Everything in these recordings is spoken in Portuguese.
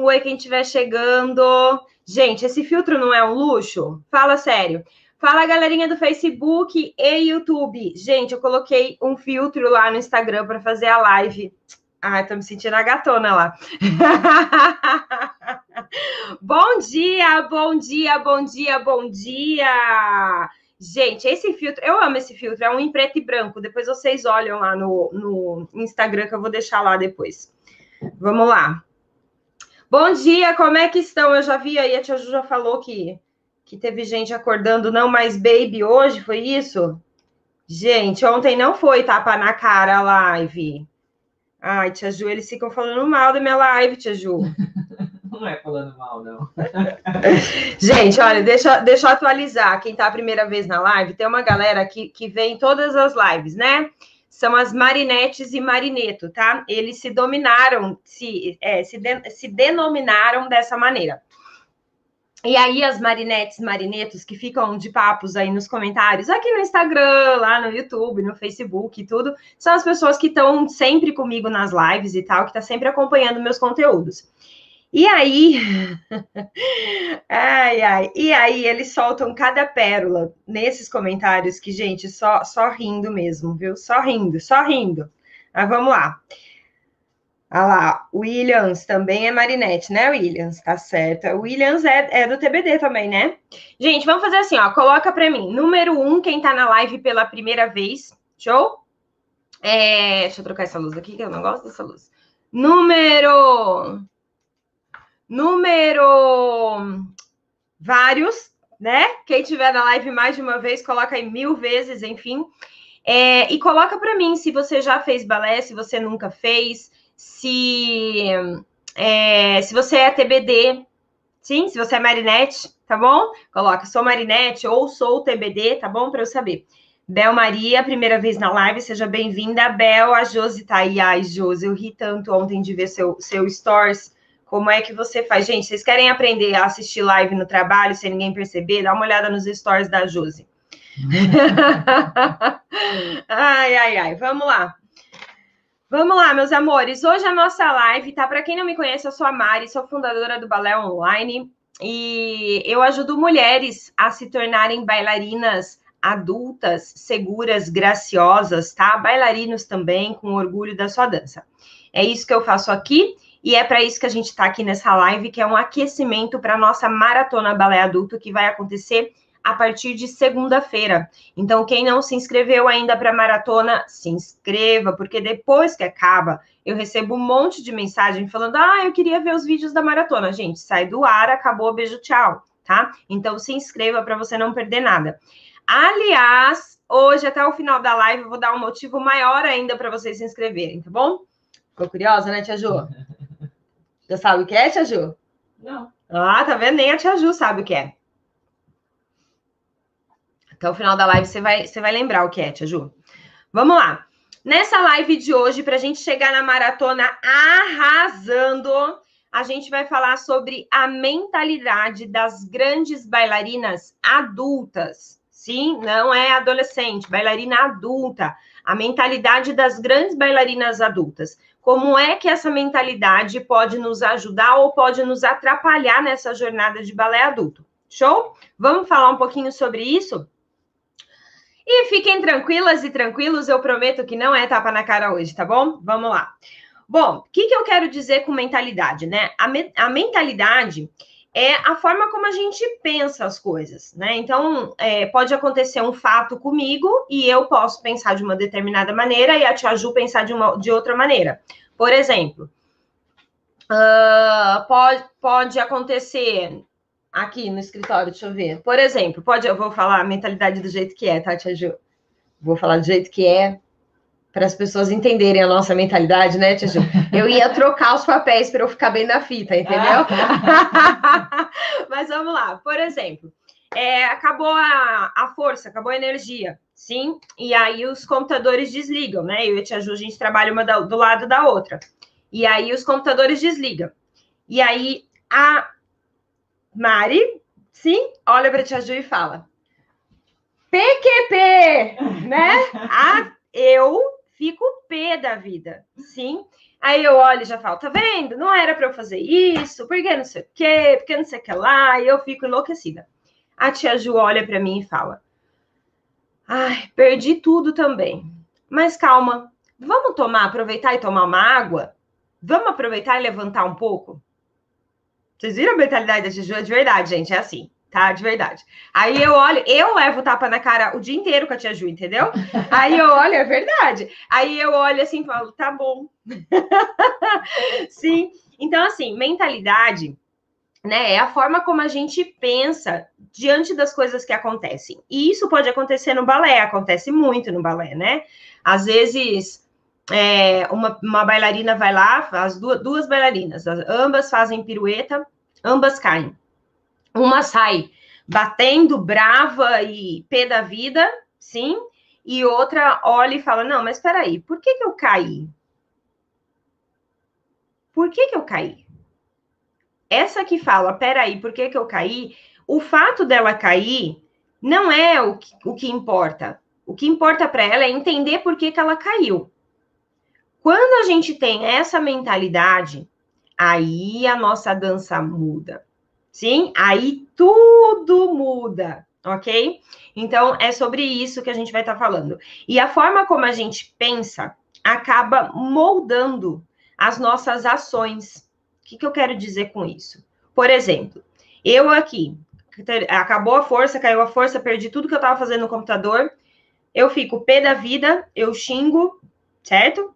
Oi, quem estiver chegando. Gente, esse filtro não é um luxo? Fala sério. Fala, galerinha do Facebook e YouTube. Gente, eu coloquei um filtro lá no Instagram para fazer a live. Ai, tô me sentindo a gatona lá. bom dia, bom dia, bom dia, bom dia. Gente, esse filtro, eu amo esse filtro, é um em preto e branco. Depois vocês olham lá no, no Instagram que eu vou deixar lá depois. Vamos lá. Bom dia, como é que estão? Eu já vi aí, a tia Ju já falou que, que teve gente acordando não mais baby hoje, foi isso? Gente, ontem não foi tapa na cara a live. Ai, tia Ju, eles ficam falando mal da minha live, tia Ju. Não é falando mal, não. Gente, olha, deixa, deixa eu atualizar. Quem tá a primeira vez na live, tem uma galera que, que vem todas as lives, né? São as Marinetes e Marineto, tá? Eles se dominaram, se, é, se, de, se denominaram dessa maneira. E aí, as marinetes, marinetos que ficam de papos aí nos comentários, aqui no Instagram, lá no YouTube, no Facebook e tudo, são as pessoas que estão sempre comigo nas lives e tal, que tá sempre acompanhando meus conteúdos. E aí, ai, ai, e aí eles soltam cada pérola nesses comentários que, gente, só, só rindo mesmo, viu? Só rindo, só rindo. Mas vamos lá. Ah lá, Williams também é Marinette, né, Williams? Tá certo. Williams é, é do TBD também, né? Gente, vamos fazer assim, ó. Coloca para mim, número um, quem tá na live pela primeira vez. Show? É, deixa eu trocar essa luz aqui, que eu não gosto dessa luz. Número número vários, né? Quem tiver na live mais de uma vez, coloca aí mil vezes, enfim. É, e coloca para mim se você já fez balé, se você nunca fez, se, é, se você é TBD, sim, se você é marinete, tá bom? Coloca, sou marinete ou sou TBD, tá bom? Para eu saber. Bel Maria, primeira vez na live, seja bem-vinda. Bel, a Josi tá aí. Ai, Josi, eu ri tanto ontem de ver seu, seu stories como é que você faz? Gente, vocês querem aprender a assistir live no trabalho sem ninguém perceber? Dá uma olhada nos stories da Josi. ai, ai, ai. Vamos lá. Vamos lá, meus amores. Hoje a nossa live tá para quem não me conhece, eu sou a Mari, sou fundadora do Balé Online e eu ajudo mulheres a se tornarem bailarinas adultas, seguras, graciosas, tá? Bailarinos também com orgulho da sua dança. É isso que eu faço aqui. E é para isso que a gente está aqui nessa live, que é um aquecimento para a nossa maratona balé adulto, que vai acontecer a partir de segunda-feira. Então, quem não se inscreveu ainda para a maratona, se inscreva, porque depois que acaba, eu recebo um monte de mensagem falando: ah, eu queria ver os vídeos da maratona. Gente, sai do ar, acabou, beijo, tchau, tá? Então, se inscreva para você não perder nada. Aliás, hoje, até o final da live, eu vou dar um motivo maior ainda para vocês se inscreverem, tá bom? Ficou curiosa, né, Tia Ju? Já sabe o que é, Tia Ju? Não. Ah, tá vendo? Nem a Tia Ju sabe o que é. Até o final da live você vai, você vai lembrar o que é, Tia Ju. Vamos lá. Nessa live de hoje, para a gente chegar na maratona arrasando, a gente vai falar sobre a mentalidade das grandes bailarinas adultas. Sim, não é adolescente, bailarina adulta. A mentalidade das grandes bailarinas adultas como é que essa mentalidade pode nos ajudar ou pode nos atrapalhar nessa jornada de balé adulto. Show? Vamos falar um pouquinho sobre isso? E fiquem tranquilas e tranquilos, eu prometo que não é tapa na cara hoje, tá bom? Vamos lá. Bom, o que, que eu quero dizer com mentalidade, né? A, me a mentalidade é a forma como a gente pensa as coisas, né? Então, é, pode acontecer um fato comigo e eu posso pensar de uma determinada maneira e a Tia Ju pensar de, uma, de outra maneira. Por exemplo, uh, pode, pode acontecer aqui no escritório, deixa eu ver. Por exemplo, pode, eu vou falar a mentalidade do jeito que é, tá, Tia Ju? Vou falar do jeito que é, para as pessoas entenderem a nossa mentalidade, né, Tia Ju? Eu ia trocar os papéis para eu ficar bem na fita, entendeu? Mas vamos lá. Por exemplo, é, acabou a, a força, acabou a energia, sim? E aí os computadores desligam, né? Eu e a Tia Ju, a gente trabalha uma do lado da outra. E aí os computadores desligam. E aí a Mari, sim, olha para a Tia Ju e fala: PQP, né? A, eu fico pé da vida, sim. Aí eu olho e já falo, tá vendo? Não era para eu fazer isso, porque não sei o quê, porque não sei o que lá, e eu fico enlouquecida. A tia Ju olha para mim e fala: Ai, perdi tudo também. Mas calma, vamos tomar, aproveitar e tomar uma água? Vamos aproveitar e levantar um pouco? Vocês viram a mentalidade da tia Ju? De verdade, gente, é assim tá? De verdade. Aí eu olho, eu levo tapa na cara o dia inteiro com a tia Ju, entendeu? Aí eu olho, é verdade. Aí eu olho assim e falo, tá bom. Sim. Então, assim, mentalidade, né, é a forma como a gente pensa diante das coisas que acontecem. E isso pode acontecer no balé, acontece muito no balé, né? Às vezes. É, uma, uma bailarina vai lá, as duas, duas bailarinas, ambas fazem pirueta, ambas caem uma sai batendo brava e pé da vida, sim, e outra olha e fala: Não, mas espera aí, por que, que eu caí? Por que, que eu caí? Essa que fala, peraí, por que, que eu caí? O fato dela cair não é o que, o que importa. O que importa para ela é entender por que, que ela caiu. Quando a gente tem essa mentalidade, aí a nossa dança muda. Sim? Aí tudo muda, ok? Então, é sobre isso que a gente vai estar tá falando. E a forma como a gente pensa acaba moldando as nossas ações. O que, que eu quero dizer com isso? Por exemplo, eu aqui, acabou a força, caiu a força, perdi tudo que eu estava fazendo no computador, eu fico pé da vida, eu xingo, certo?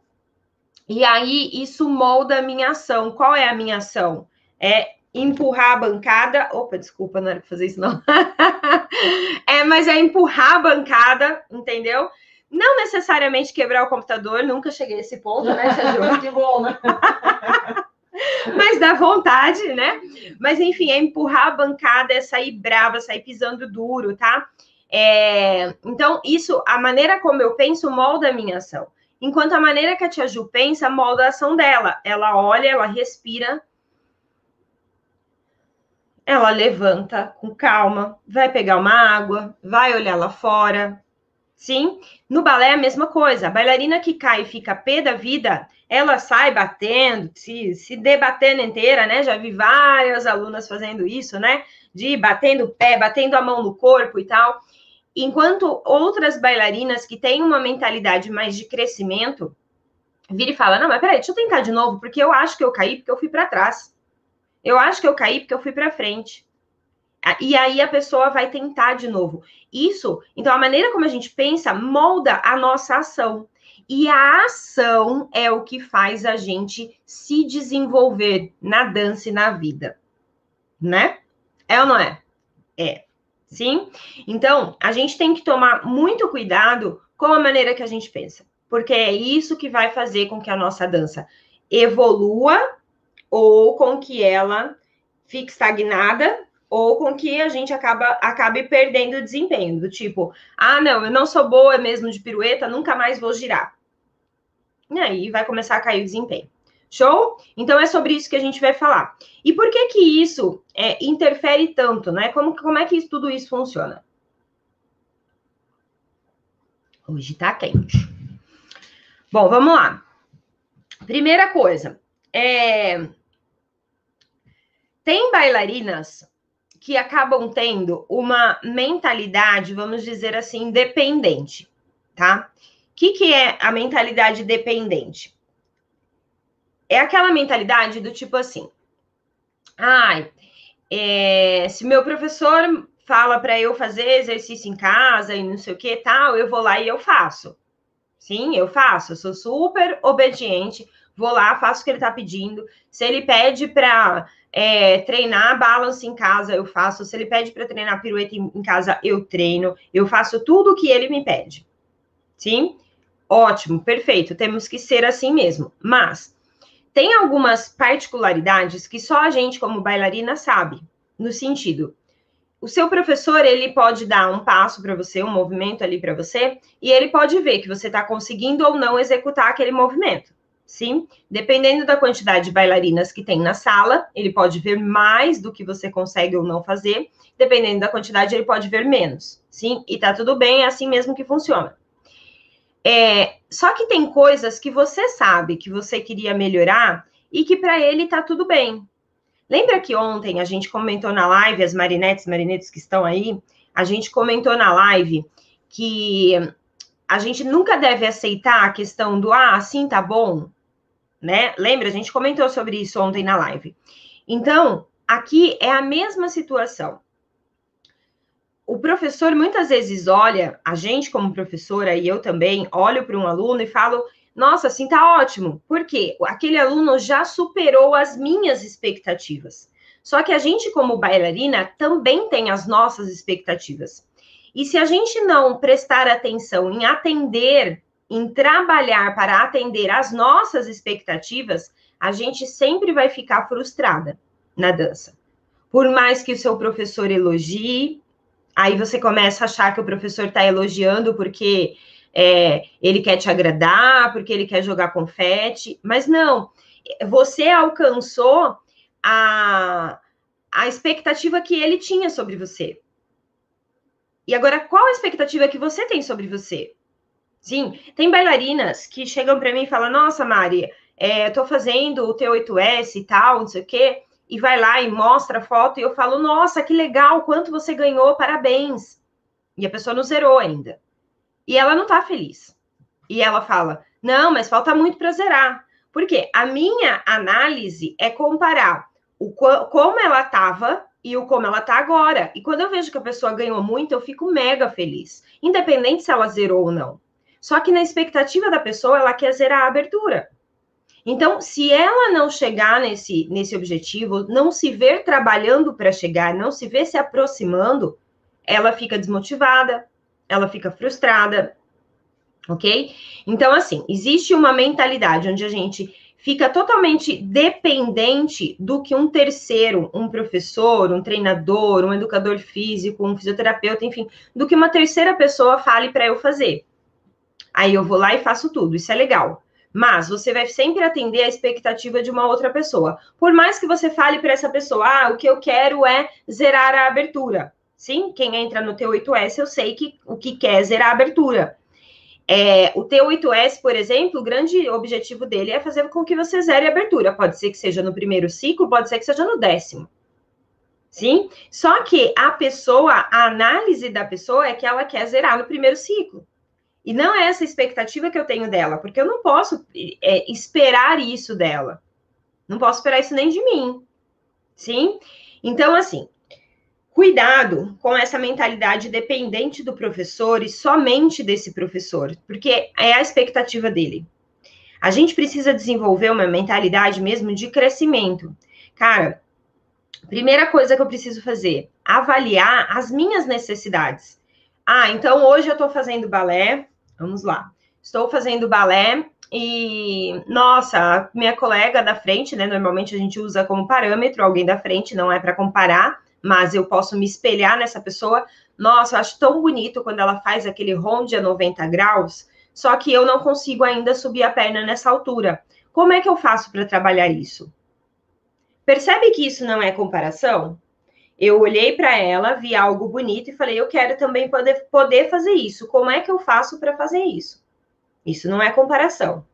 E aí isso molda a minha ação. Qual é a minha ação? É empurrar a bancada. Opa, desculpa, não era pra fazer isso, não. é, mas é empurrar a bancada, entendeu? Não necessariamente quebrar o computador, nunca cheguei a esse ponto, né, Sérgio? que bom, né? mas dá vontade, né? Mas enfim, é empurrar a bancada, é sair brava, sair pisando duro, tá? É... Então, isso, a maneira como eu penso molda a minha ação. Enquanto a maneira que a tia Ju pensa molda a ação dela. Ela olha, ela respira, ela levanta com calma, vai pegar uma água, vai olhar lá fora. Sim? No balé é a mesma coisa. A bailarina que cai e fica pé da vida, ela sai batendo, se, se debatendo inteira, né? Já vi várias alunas fazendo isso, né? De batendo o pé, batendo a mão no corpo e tal. Enquanto outras bailarinas que têm uma mentalidade mais de crescimento, vira e fala: Não, mas peraí, deixa eu tentar de novo, porque eu acho que eu caí porque eu fui para trás. Eu acho que eu caí porque eu fui para frente. E aí a pessoa vai tentar de novo. Isso, então a maneira como a gente pensa molda a nossa ação. E a ação é o que faz a gente se desenvolver na dança e na vida. Né? É ou não é? É. Sim? Então, a gente tem que tomar muito cuidado com a maneira que a gente pensa, porque é isso que vai fazer com que a nossa dança evolua ou com que ela fique estagnada, ou com que a gente acaba, acabe perdendo o desempenho, do tipo, ah, não, eu não sou boa mesmo de pirueta, nunca mais vou girar. E aí vai começar a cair o desempenho. Show? Então é sobre isso que a gente vai falar. E por que que isso é, interfere tanto, né? Como, como é que isso, tudo isso funciona? Hoje tá quente. Bom, vamos lá. Primeira coisa, é, tem bailarinas que acabam tendo uma mentalidade, vamos dizer assim, dependente, tá? O que, que é a mentalidade dependente? É aquela mentalidade do tipo assim, ai, é, se meu professor fala para eu fazer exercício em casa e não sei o que tal, eu vou lá e eu faço. Sim, eu faço, eu sou super obediente, vou lá, faço o que ele está pedindo. Se ele pede para é, treinar balance em casa, eu faço. Se ele pede para treinar pirueta em, casa, eu treino. Eu faço tudo o que ele me pede. Sim? Ótimo, perfeito. Temos que ser assim mesmo. Mas tem algumas particularidades que só a gente, como bailarina, sabe. No sentido, o seu professor ele pode dar um passo para você, um movimento ali para você, e ele pode ver que você está conseguindo ou não executar aquele movimento sim? Dependendo da quantidade de bailarinas que tem na sala, ele pode ver mais do que você consegue ou não fazer. Dependendo da quantidade, ele pode ver menos, sim? E tá tudo bem, é assim mesmo que funciona. É, só que tem coisas que você sabe que você queria melhorar e que para ele tá tudo bem. Lembra que ontem a gente comentou na live, as marinetes, marinetes que estão aí, a gente comentou na live que a gente nunca deve aceitar a questão do ah, assim tá bom, né? Lembra? A gente comentou sobre isso ontem na live. Então, aqui é a mesma situação. O professor muitas vezes olha, a gente como professora e eu também olho para um aluno e falo: "Nossa, assim tá ótimo". Por quê? Aquele aluno já superou as minhas expectativas. Só que a gente como bailarina também tem as nossas expectativas. E se a gente não prestar atenção em atender, em trabalhar para atender às nossas expectativas, a gente sempre vai ficar frustrada na dança. Por mais que o seu professor elogie, aí você começa a achar que o professor está elogiando porque é, ele quer te agradar, porque ele quer jogar confete, mas não, você alcançou a, a expectativa que ele tinha sobre você. E agora, qual a expectativa que você tem sobre você? Sim, tem bailarinas que chegam para mim e falam: Nossa, Mari, é, eu tô fazendo o T8S e tal, não sei o quê, e vai lá e mostra a foto, e eu falo: Nossa, que legal, quanto você ganhou, parabéns. E a pessoa não zerou ainda. E ela não tá feliz. E ela fala: Não, mas falta muito para zerar. Por quê? A minha análise é comparar o como ela estava e o como ela tá agora. E quando eu vejo que a pessoa ganhou muito, eu fico mega feliz, independente se ela zerou ou não. Só que na expectativa da pessoa, ela quer zerar a abertura. Então, se ela não chegar nesse, nesse objetivo, não se ver trabalhando para chegar, não se ver se aproximando, ela fica desmotivada, ela fica frustrada, ok? Então, assim, existe uma mentalidade onde a gente fica totalmente dependente do que um terceiro, um professor, um treinador, um educador físico, um fisioterapeuta, enfim, do que uma terceira pessoa fale para eu fazer. Aí eu vou lá e faço tudo, isso é legal. Mas você vai sempre atender a expectativa de uma outra pessoa. Por mais que você fale para essa pessoa, ah, o que eu quero é zerar a abertura. Sim, quem entra no T8S, eu sei que o que quer é zerar a abertura. É, o T8S, por exemplo, o grande objetivo dele é fazer com que você zere a abertura. Pode ser que seja no primeiro ciclo, pode ser que seja no décimo. Sim? Só que a pessoa, a análise da pessoa é que ela quer zerar no primeiro ciclo. E não é essa expectativa que eu tenho dela, porque eu não posso é, esperar isso dela. Não posso esperar isso nem de mim. Sim? Então, assim, Cuidado com essa mentalidade dependente do professor e somente desse professor, porque é a expectativa dele. A gente precisa desenvolver uma mentalidade mesmo de crescimento. Cara, primeira coisa que eu preciso fazer, avaliar as minhas necessidades. Ah, então hoje eu estou fazendo balé, vamos lá. Estou fazendo balé e, nossa, minha colega da frente, né? Normalmente a gente usa como parâmetro alguém da frente, não é para comparar mas eu posso me espelhar nessa pessoa. Nossa, eu acho tão bonito quando ela faz aquele ronde a 90 graus, só que eu não consigo ainda subir a perna nessa altura. Como é que eu faço para trabalhar isso? Percebe que isso não é comparação? Eu olhei para ela, vi algo bonito e falei: eu quero também poder, poder fazer isso. Como é que eu faço para fazer isso? Isso não é comparação.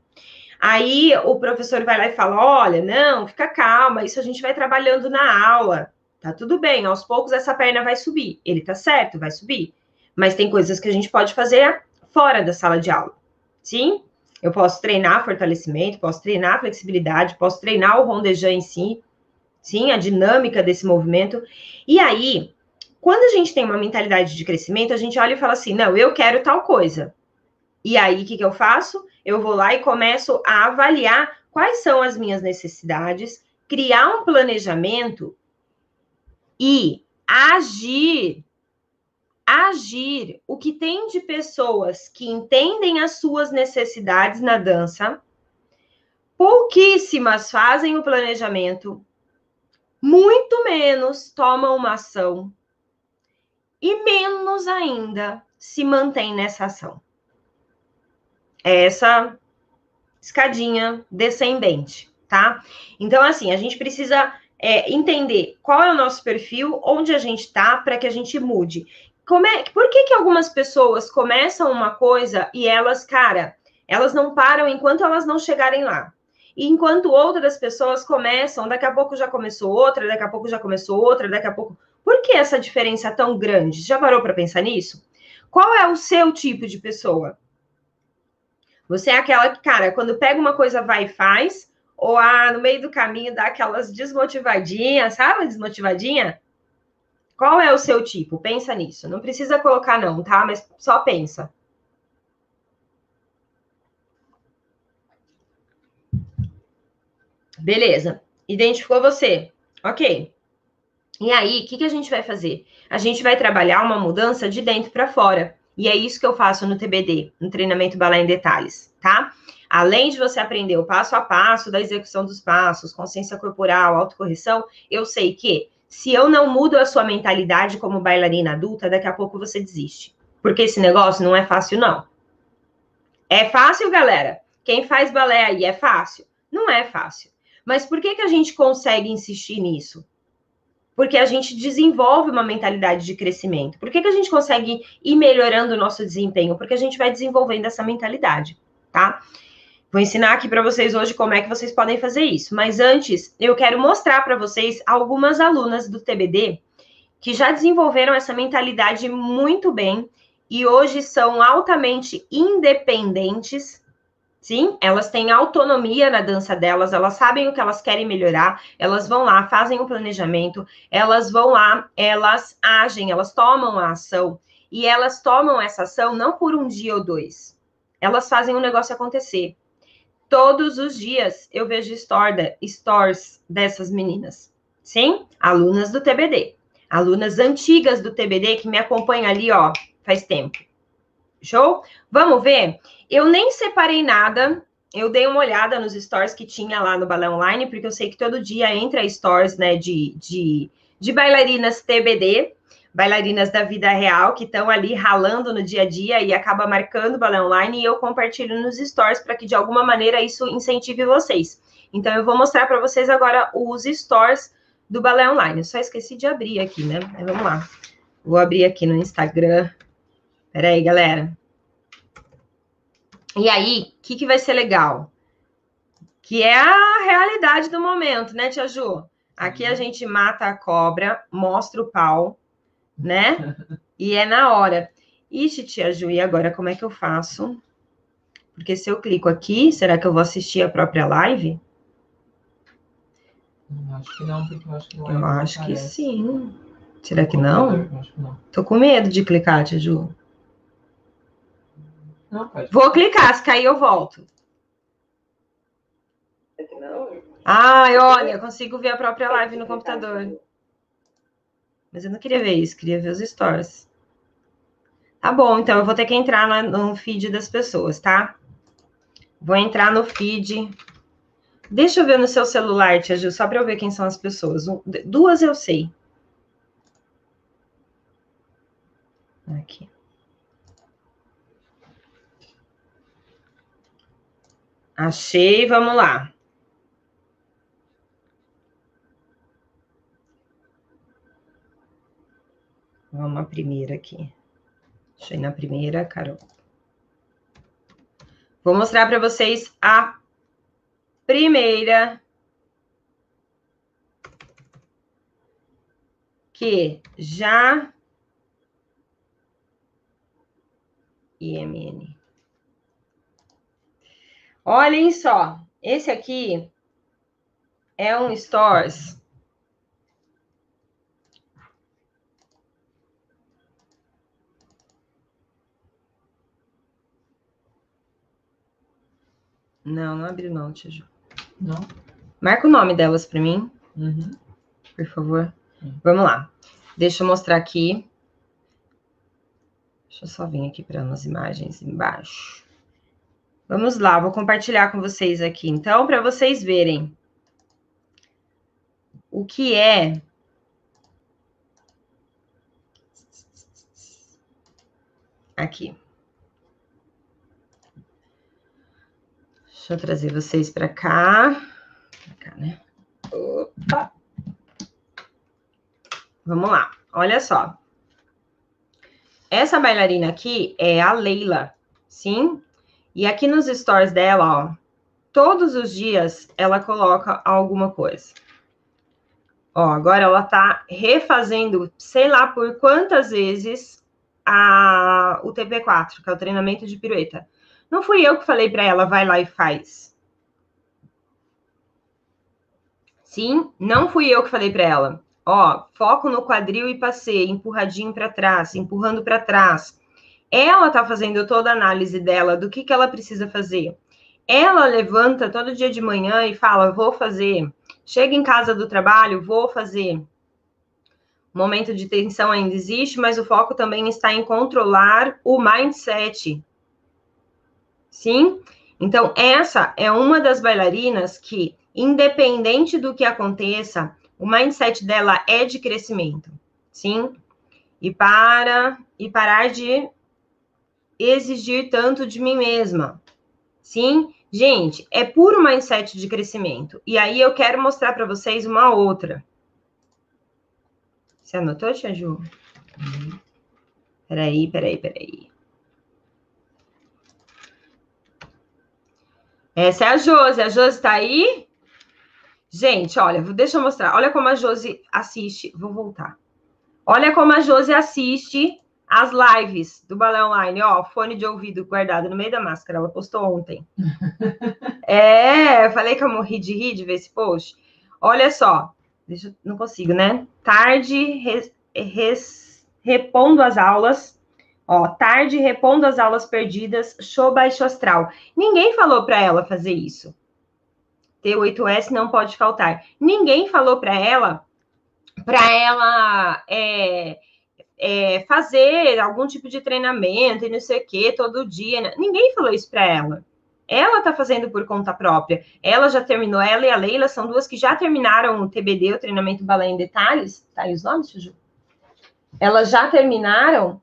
Aí o professor vai lá e fala: olha, não, fica calma, isso a gente vai trabalhando na aula. Tá tudo bem, aos poucos essa perna vai subir. Ele tá certo, vai subir. Mas tem coisas que a gente pode fazer fora da sala de aula. Sim? Eu posso treinar fortalecimento, posso treinar flexibilidade, posso treinar o rondejão em si, sim, a dinâmica desse movimento. E aí, quando a gente tem uma mentalidade de crescimento, a gente olha e fala assim: não, eu quero tal coisa. E aí, o que, que eu faço? Eu vou lá e começo a avaliar quais são as minhas necessidades, criar um planejamento e agir. Agir. O que tem de pessoas que entendem as suas necessidades na dança, pouquíssimas fazem o planejamento, muito menos tomam uma ação e menos ainda se mantém nessa ação. É essa escadinha descendente, tá? Então, assim, a gente precisa é, entender qual é o nosso perfil, onde a gente está, para que a gente mude. como é, por que, que algumas pessoas começam uma coisa e elas, cara, elas não param enquanto elas não chegarem lá? E enquanto outras pessoas começam, daqui a pouco já começou outra, daqui a pouco já começou outra, daqui a pouco. Por que essa diferença tão grande? Já parou para pensar nisso? Qual é o seu tipo de pessoa? Você é aquela que, cara, quando pega uma coisa, vai e faz, ou ah, no meio do caminho dá aquelas desmotivadinhas, sabe? Desmotivadinha? Qual é o seu tipo? Pensa nisso. Não precisa colocar, não, tá? Mas só pensa. Beleza. Identificou você. Ok. E aí, o que, que a gente vai fazer? A gente vai trabalhar uma mudança de dentro para fora. E é isso que eu faço no TBD, no treinamento Balé em Detalhes, tá? Além de você aprender o passo a passo da execução dos passos, consciência corporal, autocorreção, eu sei que se eu não mudo a sua mentalidade como bailarina adulta, daqui a pouco você desiste. Porque esse negócio não é fácil, não. É fácil, galera? Quem faz balé aí é fácil? Não é fácil. Mas por que, que a gente consegue insistir nisso? Porque a gente desenvolve uma mentalidade de crescimento. Por que, que a gente consegue ir melhorando o nosso desempenho? Porque a gente vai desenvolvendo essa mentalidade, tá? Vou ensinar aqui para vocês hoje como é que vocês podem fazer isso. Mas antes, eu quero mostrar para vocês algumas alunas do TBD que já desenvolveram essa mentalidade muito bem e hoje são altamente independentes. Sim, elas têm autonomia na dança delas, elas sabem o que elas querem melhorar, elas vão lá, fazem o um planejamento, elas vão lá, elas agem, elas tomam a ação e elas tomam essa ação não por um dia ou dois. Elas fazem o um negócio acontecer. Todos os dias eu vejo stories dessas meninas. Sim, alunas do TBD. Alunas antigas do TBD que me acompanham ali, ó, faz tempo. Show? Vamos ver? Eu nem separei nada. Eu dei uma olhada nos stories que tinha lá no Balé Online, porque eu sei que todo dia entra stories, né, de, de, de bailarinas TBD bailarinas da vida real que estão ali ralando no dia a dia e acaba marcando o balé online e eu compartilho nos stories para que de alguma maneira isso incentive vocês. Então eu vou mostrar para vocês agora os stories do balé online. Eu só esqueci de abrir aqui, né? Mas vamos lá. Vou abrir aqui no Instagram. Pera aí, galera. E aí, o que, que vai ser legal? Que é a realidade do momento, né, Tia Ju? Aqui a gente mata a cobra, mostra o pau, né? E é na hora. Ixi, tia Ju, e agora como é que eu faço? Porque se eu clico aqui, será que eu vou assistir a própria live? Acho que não, porque eu acho que não Eu acho que sim. Será que não? Acho que não. Tô com medo de clicar, tia Ju. Não. Vou clicar, se cair eu volto. Ai, olha, eu consigo ver a própria live no computador. Mas eu não queria ver isso, queria ver os stories. Tá bom, então eu vou ter que entrar no feed das pessoas, tá? Vou entrar no feed. Deixa eu ver no seu celular, Tia Ju, só para eu ver quem são as pessoas. Duas eu sei. Aqui. Achei, vamos lá. Vamos a primeira aqui. Ir na primeira, Carol. Vou mostrar para vocês a primeira. Que já. IMN. Olhem só, esse aqui é um Stores Não, não abriu não, Tia Ju. Não? Marca o nome delas para mim. Uhum. Por favor. Uhum. Vamos lá. Deixa eu mostrar aqui. Deixa eu só vir aqui para umas imagens embaixo. Vamos lá, vou compartilhar com vocês aqui, então, para vocês verem o que é aqui. Deixa eu trazer vocês para cá. Pra cá, né? Opa! Vamos lá, olha só. Essa bailarina aqui é a Leila, sim? E aqui nos stories dela, ó, todos os dias ela coloca alguma coisa. Ó, agora ela tá refazendo, sei lá por quantas vezes, a, o TP4, que é o treinamento de pirueta. Não fui eu que falei para ela, vai lá e faz. Sim, não fui eu que falei para ela. Ó, foco no quadril e passeio, empurradinho para trás, empurrando para trás. Ela tá fazendo toda a análise dela do que, que ela precisa fazer. Ela levanta todo dia de manhã e fala: vou fazer. Chega em casa do trabalho, vou fazer. O momento de tensão ainda existe, mas o foco também está em controlar o mindset. Sim? Então, essa é uma das bailarinas que, independente do que aconteça, o mindset dela é de crescimento. Sim? E para e parar de exigir tanto de mim mesma. Sim? Gente, é puro mindset de crescimento. E aí eu quero mostrar para vocês uma outra. Você anotou, Tia Ju? Peraí, peraí, peraí. Essa é a Josi. A Josi tá aí? Gente, olha, deixa eu mostrar. Olha como a Josi assiste. Vou voltar. Olha como a Josi assiste as lives do Balé Online, ó, fone de ouvido guardado no meio da máscara, ela postou ontem. é, falei que eu morri de rir de ver esse post. Olha só, deixa, não consigo, né? Tarde res, res, repondo as aulas, ó, tarde repondo as aulas perdidas, show baixo astral. Ninguém falou para ela fazer isso. T8S não pode faltar. Ninguém falou para ela, para ela é, é, fazer algum tipo de treinamento e não sei o que todo dia. Né? Ninguém falou isso para ela. Ela está fazendo por conta própria. Ela já terminou, ela e a Leila são duas que já terminaram o TBD, o treinamento balé em detalhes. Tá aí os nomes, Juju? Elas já terminaram.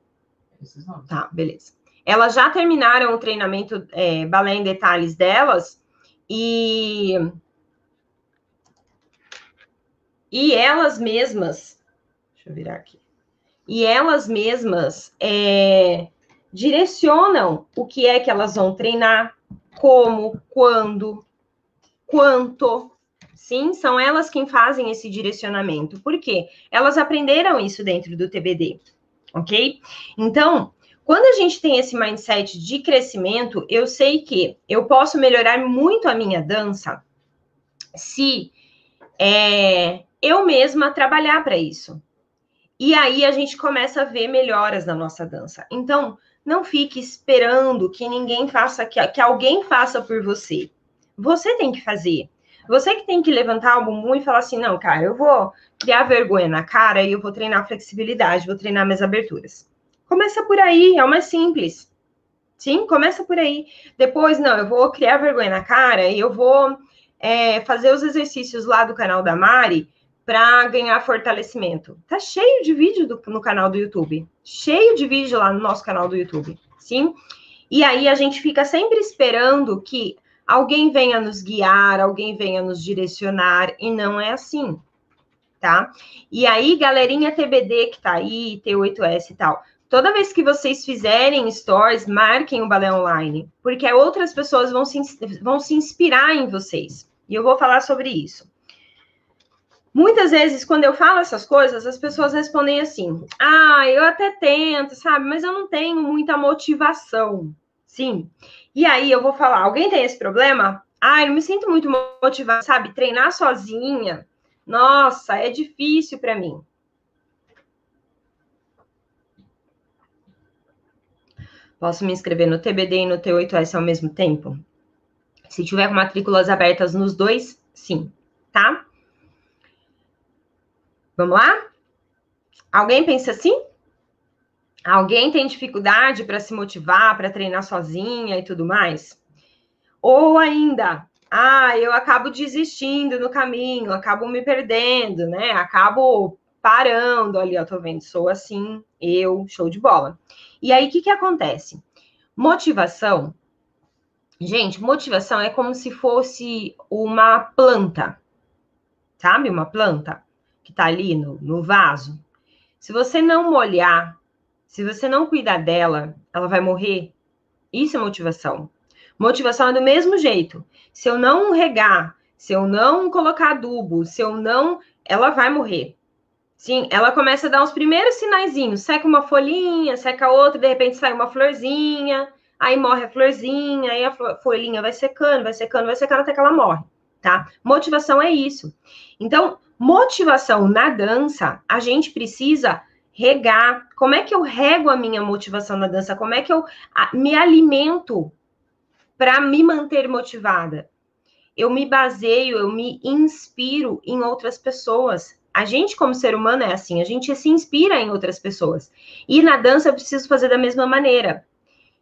Esses nomes. Tá, beleza. Elas já terminaram o treinamento é, balé em detalhes delas e e elas mesmas. Deixa eu virar aqui e elas mesmas é, direcionam o que é que elas vão treinar, como, quando, quanto. Sim, são elas quem fazem esse direcionamento. Por quê? Elas aprenderam isso dentro do TBD, ok? Então, quando a gente tem esse mindset de crescimento, eu sei que eu posso melhorar muito a minha dança se é, eu mesma trabalhar para isso. E aí a gente começa a ver melhoras na nossa dança. Então, não fique esperando que ninguém faça, que, que alguém faça por você. Você tem que fazer. Você que tem que levantar o bumbum e falar assim: não, cara, eu vou criar vergonha na cara e eu vou treinar flexibilidade, vou treinar minhas aberturas. Começa por aí, é o mais simples. Sim, começa por aí. Depois, não, eu vou criar vergonha na cara e eu vou é, fazer os exercícios lá do canal da Mari para ganhar fortalecimento. Tá cheio de vídeo do, no canal do YouTube. Cheio de vídeo lá no nosso canal do YouTube. Sim? E aí a gente fica sempre esperando que alguém venha nos guiar, alguém venha nos direcionar, e não é assim. Tá? E aí, galerinha TBD que tá aí, T8S e tal, toda vez que vocês fizerem stories, marquem o Balé Online, porque outras pessoas vão se, vão se inspirar em vocês. E eu vou falar sobre isso. Muitas vezes, quando eu falo essas coisas, as pessoas respondem assim: ah, eu até tento, sabe, mas eu não tenho muita motivação. Sim. E aí eu vou falar: alguém tem esse problema? Ah, eu me sinto muito motivada, sabe? Treinar sozinha, nossa, é difícil para mim. Posso me inscrever no TBD e no T8S ao mesmo tempo? Se tiver matrículas abertas nos dois, sim, tá? Vamos lá? Alguém pensa assim? Alguém tem dificuldade para se motivar, para treinar sozinha e tudo mais? Ou ainda, ah, eu acabo desistindo no caminho, acabo me perdendo, né? Acabo parando ali, ó, tô vendo, sou assim, eu, show de bola. E aí, o que que acontece? Motivação, gente, motivação é como se fosse uma planta, sabe? Uma planta que está ali no, no vaso, se você não molhar, Se você não cuidar dela, ela vai morrer. Isso é motivação. Motivação é do mesmo jeito. Se eu não regar, se eu não colocar adubo, se eu não, ela vai morrer. Sim, ela começa a dar os primeiros sinaizinhos. Seca uma folhinha, seca outra, de repente sai uma florzinha, aí morre a florzinha, aí a folhinha vai secando, vai secando, vai secando até que ela morre, tá? Motivação é isso. Então, motivação na dança, a gente precisa regar. Como é que eu rego a minha motivação na dança? Como é que eu me alimento para me manter motivada? Eu me baseio, eu me inspiro em outras pessoas. A gente, como ser humano, é assim, a gente se inspira em outras pessoas. E na dança eu preciso fazer da mesma maneira.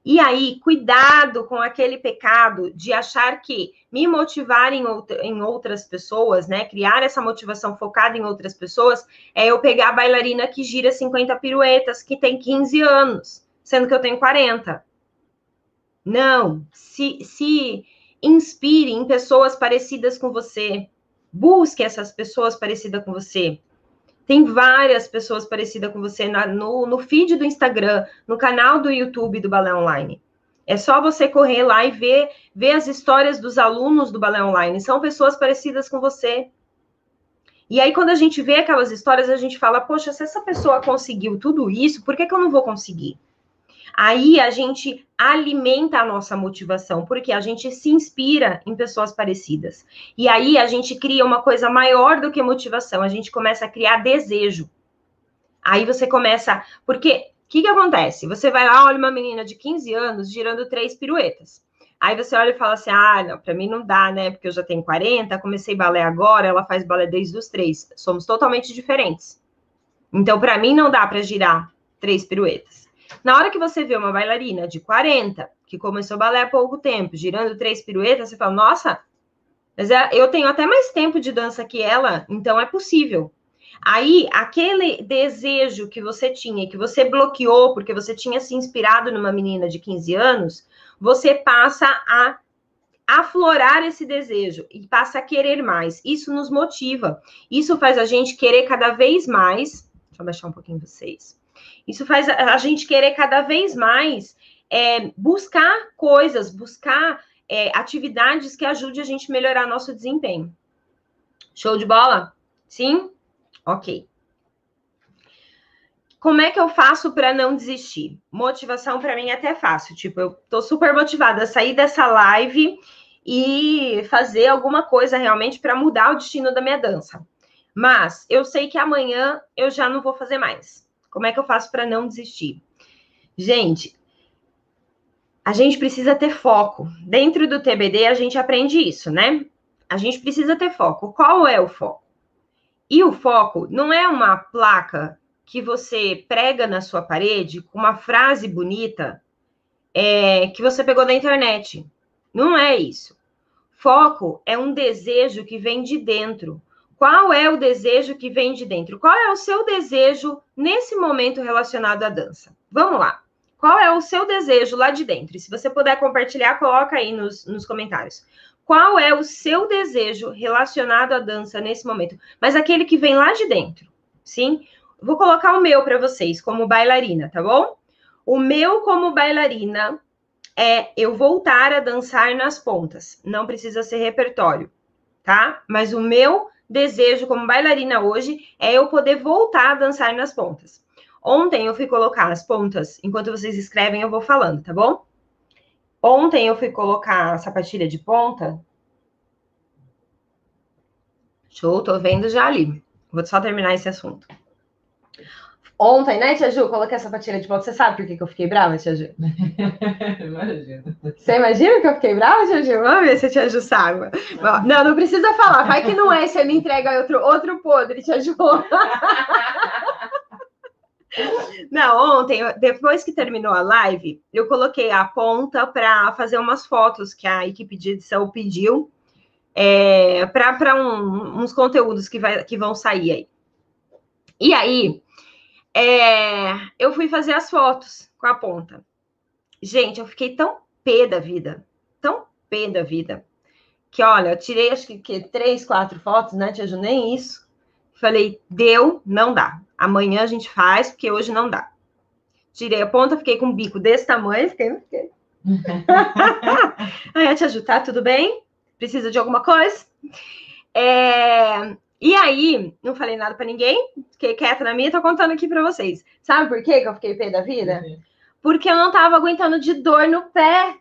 E aí, cuidado com aquele pecado de achar que me motivar em, outra, em, outras pessoas, né? Criar essa motivação focada em outras pessoas, é eu pegar a bailarina que gira 50 piruetas, que tem 15 anos, sendo que eu tenho 40. Não, se, se inspire em pessoas parecidas com você. Busque essas pessoas parecidas com você. Tem várias pessoas parecidas com você na, no, no feed do Instagram, no canal do YouTube do Balé Online. É só você correr lá e ver, ver as histórias dos alunos do Balé Online. São pessoas parecidas com você. E aí, quando a gente vê aquelas histórias, a gente fala: Poxa, se essa pessoa conseguiu tudo isso, por que, que eu não vou conseguir? Aí a gente alimenta a nossa motivação, porque a gente se inspira em pessoas parecidas. E aí a gente cria uma coisa maior do que motivação, a gente começa a criar desejo. Aí você começa. Porque o que, que acontece? Você vai lá, olha uma menina de 15 anos girando três piruetas. Aí você olha e fala assim: ah, não, para mim não dá, né? Porque eu já tenho 40, comecei balé agora, ela faz balé desde os três. Somos totalmente diferentes. Então, para mim, não dá para girar três piruetas. Na hora que você vê uma bailarina de 40, que começou balé há pouco tempo, girando três piruetas, você fala, nossa, mas é, eu tenho até mais tempo de dança que ela, então é possível. Aí, aquele desejo que você tinha, que você bloqueou porque você tinha se inspirado numa menina de 15 anos, você passa a aflorar esse desejo e passa a querer mais. Isso nos motiva. Isso faz a gente querer cada vez mais. Deixa eu baixar um pouquinho vocês. Isso faz a gente querer cada vez mais é, buscar coisas, buscar é, atividades que ajudem a gente a melhorar nosso desempenho. Show de bola? Sim? Ok. Como é que eu faço para não desistir? Motivação para mim é até fácil. Tipo, eu tô super motivada a sair dessa live e fazer alguma coisa realmente para mudar o destino da minha dança. Mas eu sei que amanhã eu já não vou fazer mais. Como é que eu faço para não desistir? Gente, a gente precisa ter foco. Dentro do TBD, a gente aprende isso, né? A gente precisa ter foco. Qual é o foco? E o foco não é uma placa que você prega na sua parede com uma frase bonita é, que você pegou da internet. Não é isso. Foco é um desejo que vem de dentro. Qual é o desejo que vem de dentro? Qual é o seu desejo nesse momento relacionado à dança? Vamos lá. Qual é o seu desejo lá de dentro? E se você puder compartilhar, coloca aí nos, nos comentários. Qual é o seu desejo relacionado à dança nesse momento? Mas aquele que vem lá de dentro, sim? Vou colocar o meu para vocês como bailarina, tá bom? O meu como bailarina é eu voltar a dançar nas pontas. Não precisa ser repertório, tá? Mas o meu desejo como bailarina hoje é eu poder voltar a dançar nas pontas. Ontem eu fui colocar as pontas, enquanto vocês escrevem, eu vou falando, tá bom? Ontem eu fui colocar a sapatilha de ponta. Show, tô vendo já ali. Vou só terminar esse assunto. Ontem, né, Tia Ju? Coloquei essa sapatilha de ponta. Você sabe por que, que eu fiquei brava, Tia Ju? Imagina. Você imagina que eu fiquei brava, Tia Ju? Vamos ver se a Tia Ju sabe. Não, não precisa falar. Vai que não é, você me entrega outro, outro podre, Tia Ju. Não, ontem, depois que terminou a live, eu coloquei a ponta para fazer umas fotos que a equipe de edição pediu é, para um, uns conteúdos que, vai, que vão sair aí. E aí, é, eu fui fazer as fotos com a ponta. Gente, eu fiquei tão pé da vida, tão pé da vida, que olha, eu tirei acho que, que três, quatro fotos, né, Tia Ju? Nem isso. Falei, deu, não dá. Amanhã a gente faz, porque hoje não dá. tirei a ponta, fiquei com um bico desse tamanho, fiquei. fiquei. Aí a tia Ju, tá tudo bem? Precisa de alguma coisa? É... E aí, não falei nada para ninguém, fiquei quieta na minha, tô contando aqui para vocês. Sabe por quê que eu fiquei pé da vida? Porque eu não tava aguentando de dor no pé.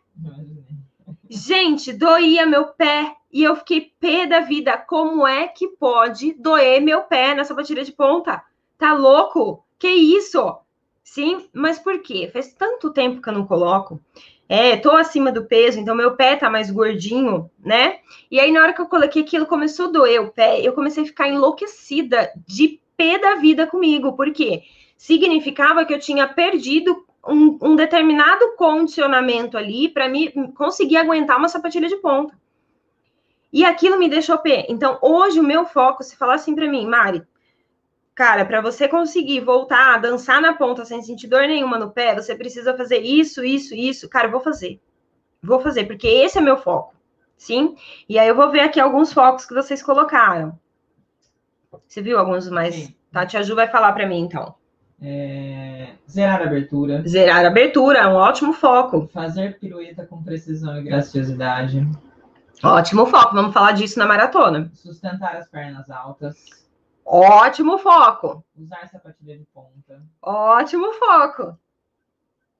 Gente, doía meu pé e eu fiquei pé da vida. Como é que pode doer meu pé nessa batida de ponta? Tá louco? Que isso? Sim, mas por quê? Faz tanto tempo que eu não coloco. É, tô acima do peso, então meu pé tá mais gordinho, né? E aí, na hora que eu coloquei aquilo, começou a doer o pé, eu comecei a ficar enlouquecida de pé da vida comigo, porque significava que eu tinha perdido um, um determinado condicionamento ali para me conseguir aguentar uma sapatilha de ponta. E aquilo me deixou pé. Então, hoje o meu foco, se falar assim para mim, Mari, Cara, para você conseguir voltar a dançar na ponta sem sentir dor nenhuma no pé, você precisa fazer isso, isso, isso. Cara, vou fazer. Vou fazer, porque esse é meu foco. Sim? E aí eu vou ver aqui alguns focos que vocês colocaram. Você viu alguns mais? Sim. Tá, Tia Ju vai falar para mim, então. É... Zerar a abertura. Zerar a abertura, é um ótimo foco. Fazer pirueta com precisão e graciosidade. Ótimo foco, vamos falar disso na maratona. Sustentar as pernas altas. Ótimo foco. Usar sapatilha de ponta. Ótimo foco.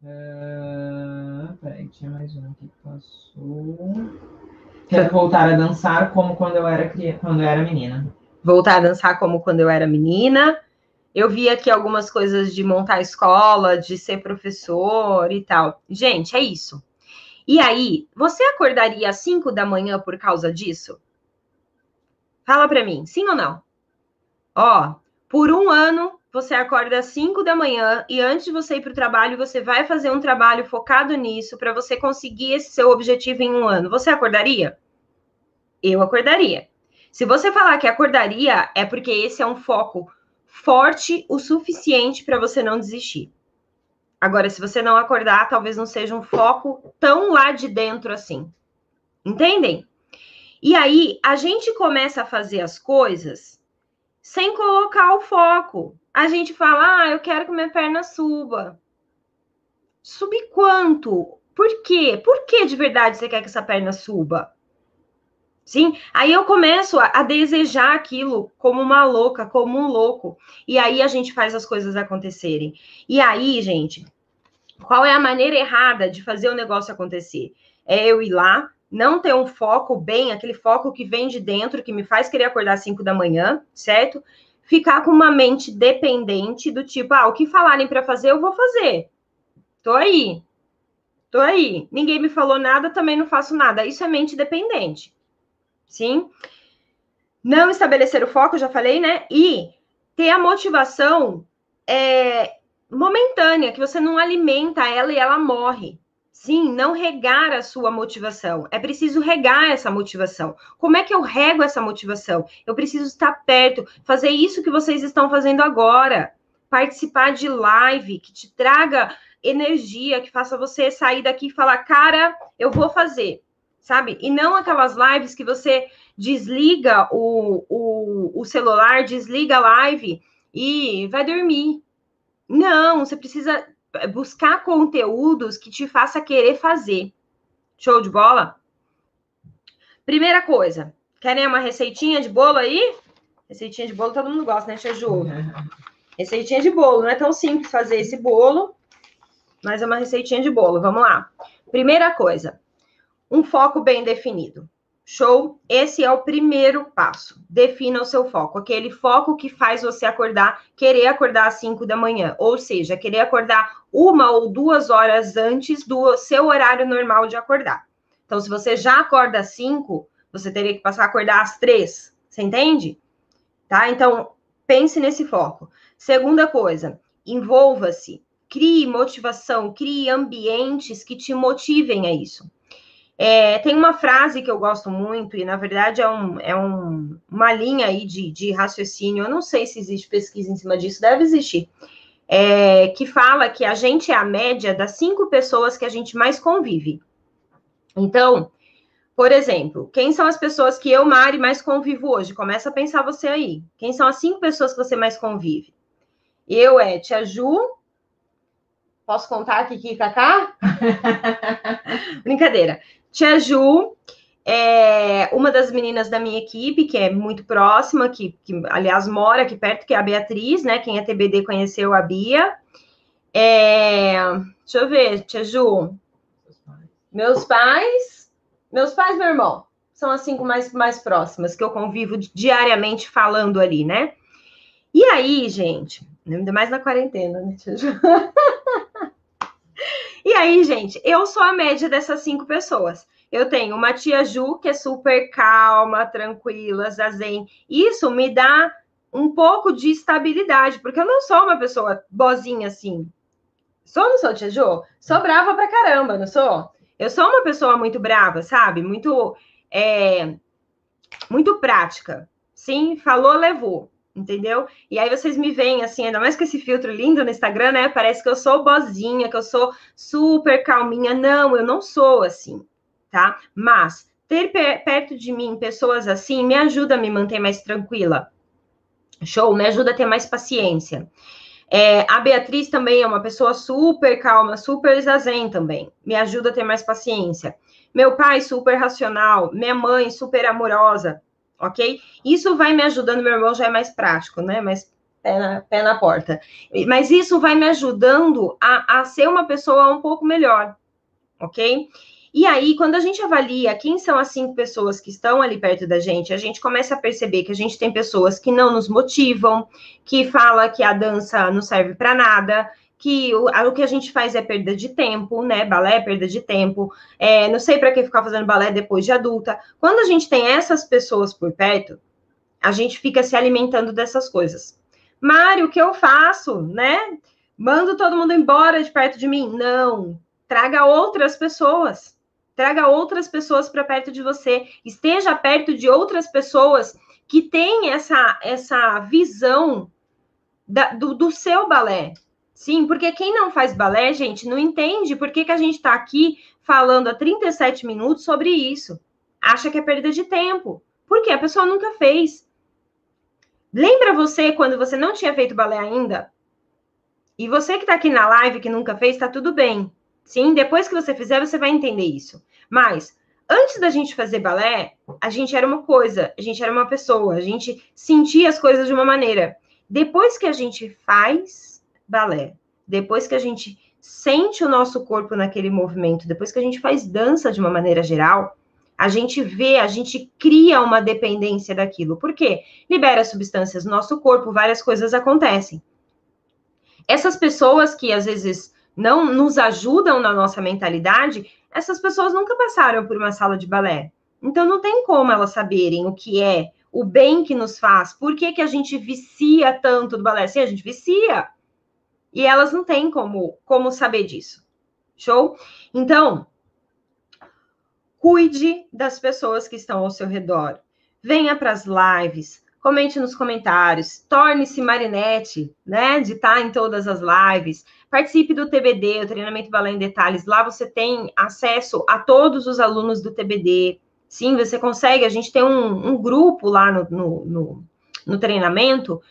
Uh, peraí, tinha mais um aqui que passou. Quero voltar a dançar como quando eu era quando eu era menina. Voltar a dançar como quando eu era menina. Eu vi aqui algumas coisas de montar escola, de ser professor e tal. Gente, é isso. E aí, você acordaria às 5 da manhã por causa disso? Fala para mim, sim ou não? Ó, por um ano você acorda às 5 da manhã e antes de você ir para o trabalho, você vai fazer um trabalho focado nisso para você conseguir esse seu objetivo em um ano. Você acordaria? Eu acordaria. Se você falar que acordaria, é porque esse é um foco forte o suficiente para você não desistir. Agora, se você não acordar, talvez não seja um foco tão lá de dentro assim. Entendem? E aí, a gente começa a fazer as coisas sem colocar o foco. A gente fala, ah, eu quero que minha perna suba. Subir quanto? Por quê? Por que de verdade você quer que essa perna suba? Sim, aí eu começo a, a, desejar aquilo como uma louca, como um louco. E aí a gente faz as coisas acontecerem. E aí, gente, qual é a maneira errada de fazer o negócio acontecer? É eu ir lá, não ter um foco bem, aquele foco que vem de dentro, que me faz querer acordar às 5 da manhã, certo? Ficar com uma mente dependente do tipo, ah, o que falarem para fazer, eu vou fazer. Tô aí. Tô aí. Ninguém me falou nada, também não faço nada. Isso é mente dependente. Sim? Não estabelecer o foco, já falei, né? E ter a motivação é, momentânea, que você não alimenta ela e ela morre. Sim, não regar a sua motivação. É preciso regar essa motivação. Como é que eu rego essa motivação? Eu preciso estar perto, fazer isso que vocês estão fazendo agora. Participar de live que te traga energia, que faça você sair daqui e falar, cara, eu vou fazer, sabe? E não aquelas lives que você desliga o, o, o celular, desliga a live e vai dormir. Não, você precisa buscar conteúdos que te faça querer fazer. Show de bola? Primeira coisa, querem uma receitinha de bolo aí? Receitinha de bolo todo mundo gosta, né, Tia Ju? Receitinha de bolo, não é tão simples fazer esse bolo, mas é uma receitinha de bolo. Vamos lá. Primeira coisa, um foco bem definido. Show? Esse é o primeiro passo. Defina o seu foco, aquele foco que faz você acordar, querer acordar às 5 da manhã, ou seja, querer acordar uma ou duas horas antes do seu horário normal de acordar. Então, se você já acorda às 5, você teria que passar a acordar às 3. Você entende? Tá? Então, pense nesse foco. Segunda coisa, envolva-se, crie motivação, crie ambientes que te motivem a isso. É, tem uma frase que eu gosto muito, e na verdade é, um, é um, uma linha aí de, de raciocínio, eu não sei se existe pesquisa em cima disso, deve existir, é, que fala que a gente é a média das cinco pessoas que a gente mais convive. Então, por exemplo, quem são as pessoas que eu, Mari, mais convivo hoje? Começa a pensar você aí. Quem são as cinco pessoas que você mais convive? Eu é Tia Ju, Posso contar e Kaká? Brincadeira. Tia Ju é uma das meninas da minha equipe, que é muito próxima, que, que aliás mora aqui perto, que é a Beatriz, né? Quem é TBD conheceu a Bia. É, deixa eu ver, Tia Ju. Meus pais. Meus pais, meu irmão. São as cinco mais, mais próximas que eu convivo diariamente falando ali, né? E aí, gente, ainda mais na quarentena, né, Tia Ju? E aí, gente, eu sou a média dessas cinco pessoas. Eu tenho uma tia Ju, que é super calma, tranquila, zazen. Isso me dá um pouco de estabilidade, porque eu não sou uma pessoa bozinha assim. Sou ou não sou, tia Ju? Sou brava pra caramba, não sou? Eu sou uma pessoa muito brava, sabe? Muito, é, muito prática. Sim, falou, levou entendeu? E aí vocês me veem assim, ainda mais com esse filtro lindo no Instagram, né? Parece que eu sou bozinha, que eu sou super calminha. Não, eu não sou assim, tá? Mas ter perto de mim pessoas assim me ajuda a me manter mais tranquila. Show, me ajuda a ter mais paciência. É, a Beatriz também é uma pessoa super calma, super zazen também. Me ajuda a ter mais paciência. Meu pai, super racional. Minha mãe, super amorosa ok? Isso vai me ajudando, meu irmão já é mais prático, né? Mais pé na, pé na porta. Mas isso vai me ajudando a, a ser uma pessoa um pouco melhor, ok? E aí, quando a gente avalia quem são as cinco pessoas que estão ali perto da gente, a gente começa a perceber que a gente tem pessoas que não nos motivam, que fala que a dança não serve para nada, que o, o, que a gente faz é perda de tempo, né? Balé é perda de tempo. É, não sei para que ficar fazendo balé depois de adulta. Quando a gente tem essas pessoas por perto, a gente fica se alimentando dessas coisas. Mário, o que eu faço, né? Mando todo mundo embora de perto de mim? Não. Traga outras pessoas. Traga outras pessoas para perto de você. Esteja perto de outras pessoas que têm essa, essa visão da, do, do seu balé, Sim, porque quem não faz balé, gente, não entende por que, que a gente está aqui falando há 37 minutos sobre isso. Acha que é perda de tempo. Porque a pessoa nunca fez. Lembra você quando você não tinha feito balé ainda? E você que está aqui na live que nunca fez, está tudo bem. Sim, depois que você fizer, você vai entender isso. Mas antes da gente fazer balé, a gente era uma coisa, a gente era uma pessoa, a gente sentia as coisas de uma maneira. Depois que a gente faz, balé, depois que a gente sente o nosso corpo naquele movimento, depois que a gente faz dança de uma maneira geral, a gente vê, a gente cria uma dependência daquilo. Por quê? Libera substâncias no nosso corpo, várias coisas acontecem. Essas pessoas que às vezes não nos ajudam na nossa mentalidade, essas pessoas nunca passaram por uma sala de balé. Então não tem como elas saberem o que é o bem que nos faz. Por que, que a gente vicia tanto do balé? Sim, a gente vicia. E elas não têm como, como saber disso. Show? Então, cuide das pessoas que estão ao seu redor. Venha para as lives, comente nos comentários, torne-se marinete, né? De estar em todas as lives. Participe do TBD, o treinamento balé em detalhes. Lá você tem acesso a todos os alunos do TBD. Sim, você consegue. A gente tem um, um grupo lá no, no, no, no treinamento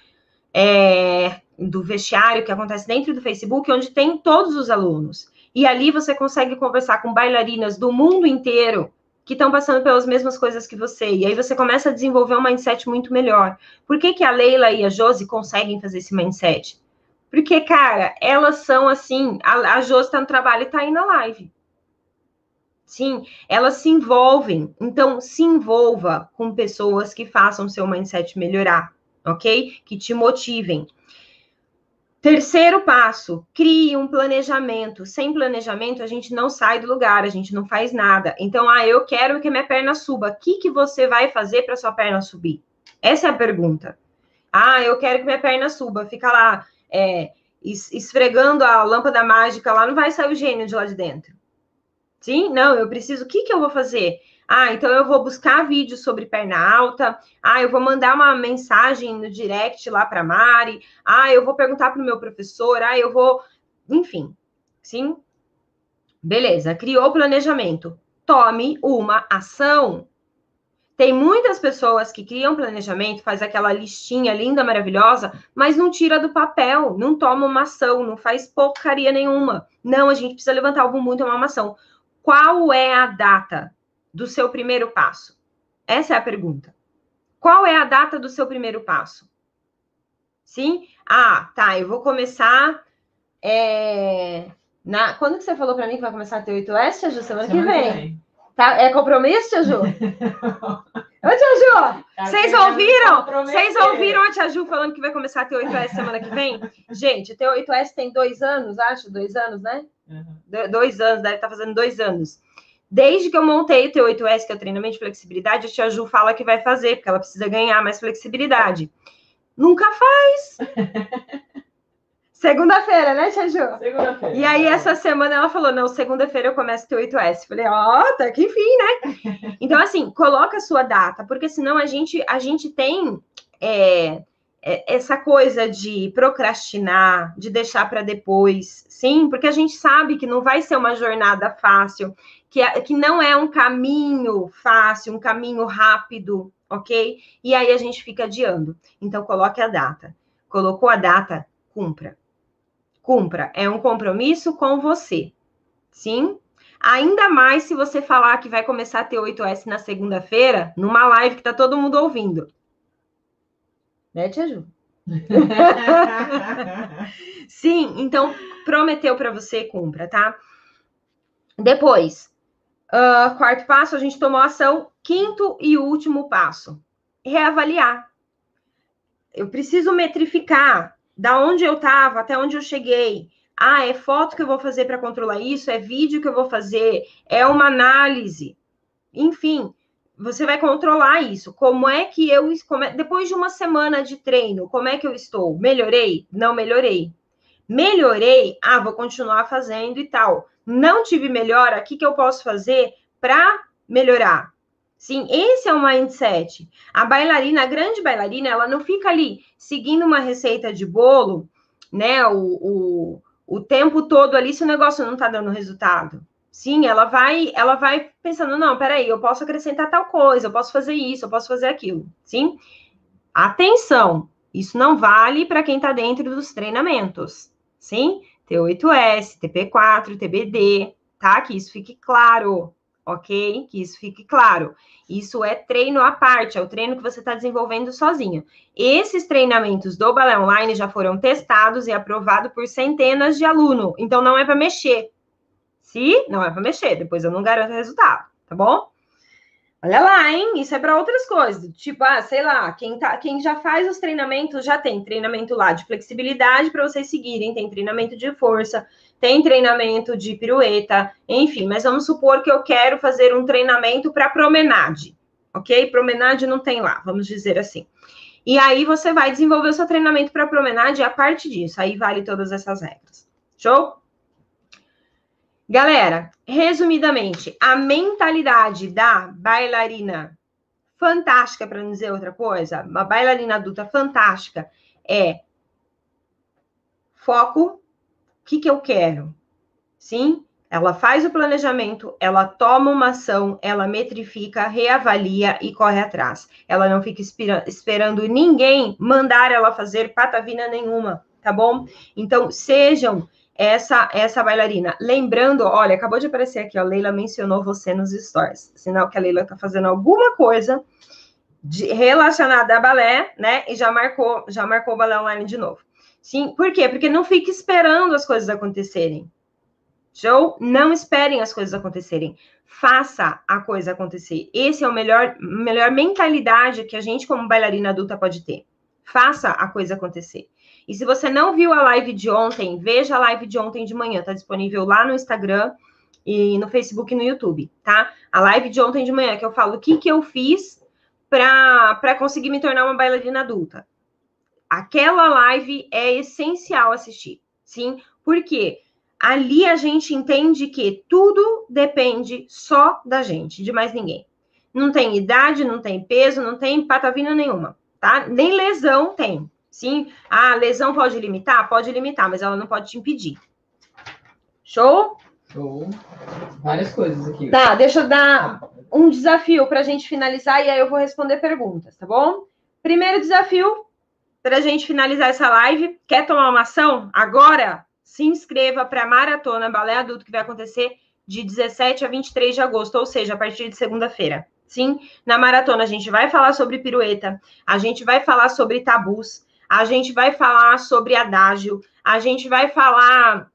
é, do vestiário que acontece dentro do Facebook, onde tem todos os alunos. E ali você consegue conversar com bailarinas do mundo inteiro que estão passando pelas mesmas coisas que você. E aí você começa a desenvolver um mindset muito melhor. Por que, que a Leila e a Josi conseguem fazer esse mindset? Porque, cara, elas são assim. A, a Josi está no trabalho e está aí na live. Sim, elas se envolvem. Então, se envolva com pessoas que façam seu mindset melhorar ok? Que te motivem. Terceiro passo, crie um planejamento. Sem planejamento, a gente não sai do lugar, a gente não faz nada. Então, ah, eu quero que minha perna suba. O que, que você vai fazer para sua perna subir? Essa é a pergunta. Ah, eu quero que minha perna suba. Fica lá é, esfregando a lâmpada mágica lá, não vai sair o gênio de lá de dentro. Sim? Não, eu preciso. O que, que eu vou fazer? Ah, então eu vou buscar vídeos sobre perna alta. Ah, eu vou mandar uma mensagem no direct lá para Mari. Ah, eu vou perguntar para o meu professor. Ah, eu vou. Enfim, sim? Beleza, criou o planejamento. Tome uma ação. Tem muitas pessoas que criam planejamento, faz aquela listinha linda, maravilhosa, mas não tira do papel, não toma uma ação, não faz porcaria nenhuma. Não, a gente precisa levantar algo muito uma ação. Qual é a data do seu primeiro passo? Essa é a pergunta. Qual é a data do seu primeiro passo? Sim? Ah, tá, eu vou começar. É, na... Quando que você falou para mim que vai começar a ter 8S, Ju? Semana, Semana que vem. Vem. Tá, é compromisso, Tia Ju? Ô, Tia Ju, tá vocês ouviram? Vocês ouviram a Tia Ju falando que vai começar a ter 8S semana que vem? Gente, ter 8S tem dois anos, acho, dois anos, né? Uhum. Dois anos, deve estar tá fazendo dois anos. Desde que eu montei o T8S, que é o treinamento de flexibilidade, a Tia Ju fala que vai fazer, porque ela precisa ganhar mais flexibilidade. Nunca faz. Segunda-feira, né, Tia Ju? Segunda-feira. E aí, essa semana ela falou: não, segunda-feira eu começo o 8S. Falei, ó, oh, até que enfim, né? então, assim, coloca a sua data, porque senão a gente, a gente tem é, é, essa coisa de procrastinar, de deixar para depois, sim, porque a gente sabe que não vai ser uma jornada fácil, que, é, que não é um caminho fácil, um caminho rápido, ok? E aí a gente fica adiando. Então, coloque a data. Colocou a data, cumpra Cumpra, é um compromisso com você. Sim? Ainda mais se você falar que vai começar a ter 8S na segunda-feira, numa live que tá todo mundo ouvindo. Né, Tia Ju? Sim, então prometeu para você, cumpra, tá? Depois, uh, quarto passo, a gente tomou ação. Quinto e último passo, reavaliar. Eu preciso metrificar da onde eu estava até onde eu cheguei. Ah, é foto que eu vou fazer para controlar isso, é vídeo que eu vou fazer, é uma análise. Enfim, você vai controlar isso. Como é que eu é, depois de uma semana de treino, como é que eu estou? Melhorei? Não melhorei. Melhorei? Ah, vou continuar fazendo e tal. Não tive melhora, o que, que eu posso fazer para melhorar? Sim, esse é o mindset. A bailarina, a grande bailarina, ela não fica ali seguindo uma receita de bolo, né? O, o, o tempo todo ali, se o negócio não tá dando resultado. Sim, ela vai, ela vai pensando, não, peraí, eu posso acrescentar tal coisa, eu posso fazer isso, eu posso fazer aquilo. Sim? Atenção, isso não vale para quem está dentro dos treinamentos. Sim? T8S, TP4, TBD, tá? Que isso fique claro ok? Que isso fique claro. Isso é treino à parte, é o treino que você está desenvolvendo sozinho. Esses treinamentos do Balé Online já foram testados e aprovados por centenas de alunos, então não é para mexer. Se não é para mexer, depois eu não garanto resultado, tá bom? Olha lá, hein? Isso é para outras coisas. Tipo, ah, sei lá, quem, tá, quem já faz os treinamentos já tem treinamento lá de flexibilidade para vocês seguirem, tem treinamento de força, tem treinamento de pirueta, enfim. Mas vamos supor que eu quero fazer um treinamento para promenade, ok? Promenade não tem lá, vamos dizer assim. E aí você vai desenvolver o seu treinamento para promenade a parte disso. Aí vale todas essas regras. Show? Galera, resumidamente, a mentalidade da bailarina fantástica, para não dizer outra coisa, uma bailarina adulta fantástica é foco, o que, que eu quero? Sim, ela faz o planejamento, ela toma uma ação, ela metrifica, reavalia e corre atrás. Ela não fica esperando ninguém mandar ela fazer patavina nenhuma, tá bom? Então, sejam essa essa bailarina. Lembrando, olha, acabou de aparecer aqui, ó, Leila mencionou você nos stories. Sinal que a Leila tá fazendo alguma coisa de, relacionada a balé, né? E já marcou, já marcou o balé online de novo. Sim, por quê? Porque não fique esperando as coisas acontecerem. Show? Não esperem as coisas acontecerem. Faça a coisa acontecer. Esse é o melhor, melhor mentalidade que a gente, como bailarina adulta, pode ter. Faça a coisa acontecer. E se você não viu a live de ontem, veja a live de ontem de manhã, tá disponível lá no Instagram e no Facebook e no YouTube, tá? A live de ontem de manhã, que eu falo o que, que eu fiz para conseguir me tornar uma bailarina adulta. Aquela live é essencial assistir, sim? Porque ali a gente entende que tudo depende só da gente, de mais ninguém. Não tem idade, não tem peso, não tem patavina nenhuma, tá? Nem lesão tem. Sim, a lesão pode limitar? Pode limitar, mas ela não pode te impedir. Show? Show. Várias coisas aqui. Tá, deixa eu dar. um desafio para a gente finalizar e aí eu vou responder perguntas, tá bom? Primeiro desafio para a gente finalizar essa live. Quer tomar uma ação? Agora, se inscreva para a Maratona Balé Adulto que vai acontecer de 17 a 23 de agosto, ou seja, a partir de segunda-feira. Sim, na maratona a gente vai falar sobre pirueta, a gente vai falar sobre tabus, a gente vai falar sobre adágio, a gente vai falar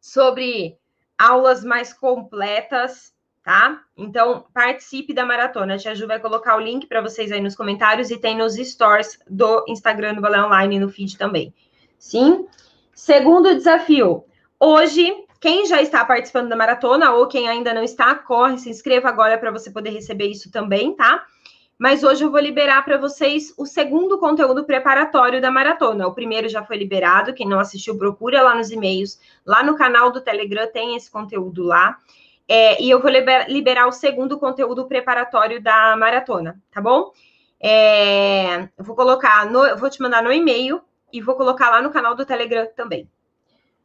sobre aulas mais completas, tá? Então, participe da maratona. A Tia Ju vai colocar o link para vocês aí nos comentários e tem nos stores do Instagram do Balé Online no feed também. Sim? Segundo desafio. Hoje, quem já está participando da maratona ou quem ainda não está, corre, se inscreva agora para você poder receber isso também, tá? Mas hoje eu vou liberar para vocês o segundo conteúdo preparatório da maratona. O primeiro já foi liberado, quem não assistiu, procura lá nos e-mails. Lá no canal do Telegram tem esse conteúdo lá. É, e eu vou liberar o segundo conteúdo preparatório da maratona, tá bom? É, eu vou colocar, no, vou te mandar no e-mail e vou colocar lá no canal do Telegram também.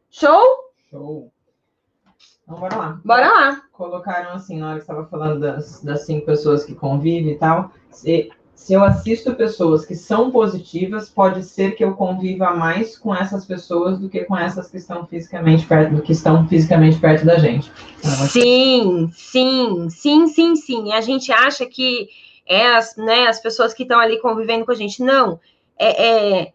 Show? Show. Então, bora lá. Bora lá. Colocaram assim, na hora que estava falando das, das cinco pessoas que convivem e tal. Se, se eu assisto pessoas que são positivas, pode ser que eu conviva mais com essas pessoas do que com essas que estão fisicamente perto, que estão fisicamente perto da gente. Sim, sim, sim, sim, sim. A gente acha que é as, né, as pessoas que estão ali convivendo com a gente. Não. É, é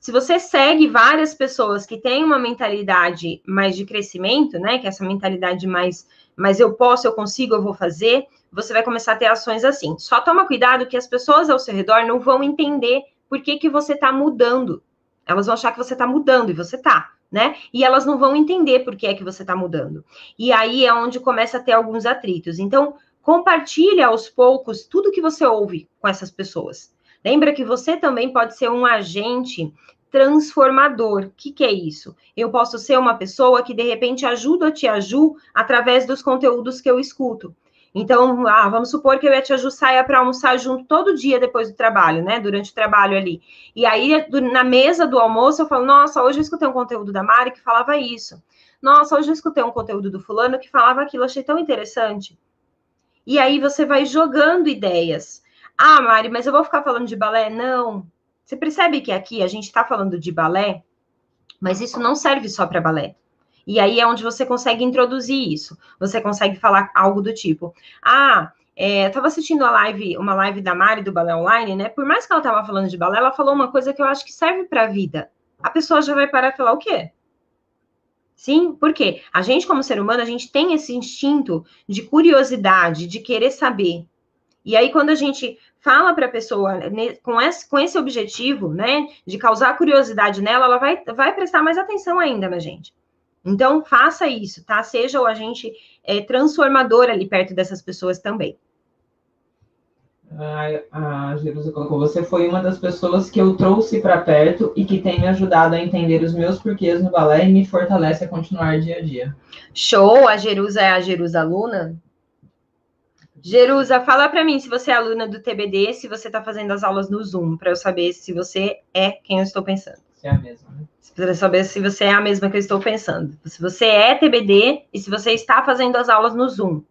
se você segue várias pessoas que têm uma mentalidade mais de crescimento, né? Que é essa mentalidade mais, mas eu posso, eu consigo, eu vou fazer, você vai começar a ter ações assim. Só toma cuidado que as pessoas ao seu redor não vão entender por que, que você está mudando. Elas vão achar que você está mudando e você está, né? E elas não vão entender por que é que você está mudando. E aí é onde começa a ter alguns atritos. Então, compartilha aos poucos tudo que você ouve com essas pessoas. Lembra que você também pode ser um agente transformador. O que, que, é isso? Eu posso ser uma pessoa que de repente ajuda a Tia Ju através dos conteúdos que eu escuto. Então, ah, vamos supor que eu e a Tia Ju saia para almoçar junto todo dia depois do trabalho, né? Durante o trabalho ali. E aí, na mesa do almoço, eu falo: Nossa, hoje eu escutei um conteúdo da Mari que falava isso. Nossa, hoje eu escutei um conteúdo do fulano que falava aquilo, achei tão interessante. E aí você vai jogando ideias. Ah, Mari, mas eu vou ficar falando de balé? Não. Você percebe que aqui a gente está falando de balé, mas isso não serve só para balé. E aí é onde você consegue introduzir isso. Você consegue falar algo do tipo: Ah, é, estava assistindo a live, uma live da Mari do Balé Online, né? Por mais que ela estava falando de balé, ela falou uma coisa que eu acho que serve para a vida. A pessoa já vai parar e falar o quê? Sim, porque a gente, como ser humano, a gente tem esse instinto de curiosidade, de querer saber. E aí, quando a gente fala para a pessoa né, com esse, com esse objetivo, né, de causar curiosidade nela, ela vai, vai prestar mais atenção ainda na gente. Então, faça isso, tá? Seja o agente é, transformador ali perto dessas pessoas também. A, a Jerusa colocou, você foi uma das pessoas que eu trouxe para perto e que tem me ajudado a entender os meus porquês no balé e me fortalece a continuar dia a dia. Show! A Jerusa é a Jerusa aluna? Jerusa, fala para mim se você é aluna do TBD, se você está fazendo as aulas no Zoom, para eu saber se você é quem eu estou pensando. Se é a mesma, né? Para saber se você é a mesma que eu estou pensando. Se você é TBD e se você está fazendo as aulas no Zoom.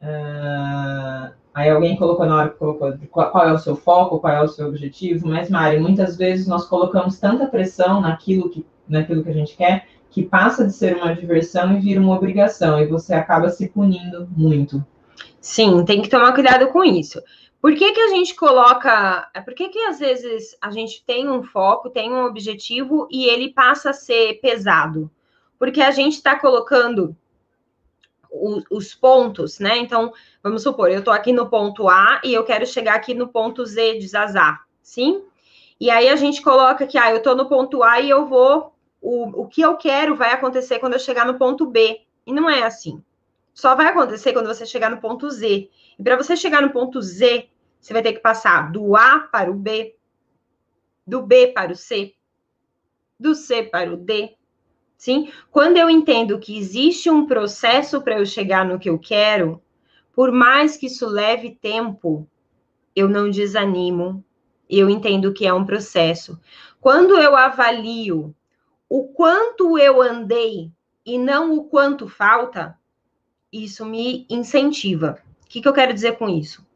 Uh, aí alguém colocou na hora colocou qual é o seu foco, qual é o seu objetivo, mas Mari, muitas vezes nós colocamos tanta pressão naquilo que, naquilo que a gente quer que passa de ser uma diversão e vira uma obrigação, e você acaba se punindo muito. Sim, tem que tomar cuidado com isso. Por que, que a gente coloca. Por que, que às vezes a gente tem um foco, tem um objetivo e ele passa a ser pesado? Porque a gente está colocando os, os, pontos, né? Então, vamos supor, eu estou aqui no ponto A e eu quero chegar aqui no ponto Z de sim? E aí a gente coloca que, ah, eu estou no ponto A e eu vou. O, o que eu quero vai acontecer quando eu chegar no ponto B. E não é assim só vai acontecer quando você chegar no ponto Z. E para você chegar no ponto Z, você vai ter que passar do A para o B, do B para o C, do C para o D. Sim? Quando eu entendo que existe um processo para eu chegar no que eu quero, por mais que isso leve tempo, eu não desanimo. Eu entendo que é um processo. Quando eu avalio o quanto eu andei e não o quanto falta, isso me incentiva. O que, que eu quero dizer com isso?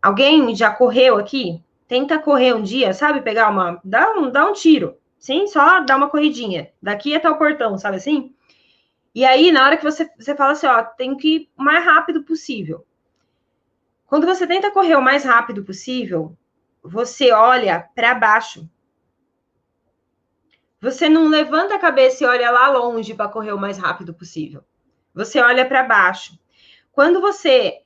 Alguém já correu aqui? Tenta correr um dia, sabe? Pegar uma. Dá um, dá um tiro. Sim, só dá uma corridinha. Daqui até o portão, sabe assim? E aí, na hora que você, você fala assim, ó, tem que ir o mais rápido possível. Quando você tenta correr o mais rápido possível, você olha para baixo. Você não levanta a cabeça e olha lá longe para correr o mais rápido possível. Você olha para baixo. Quando você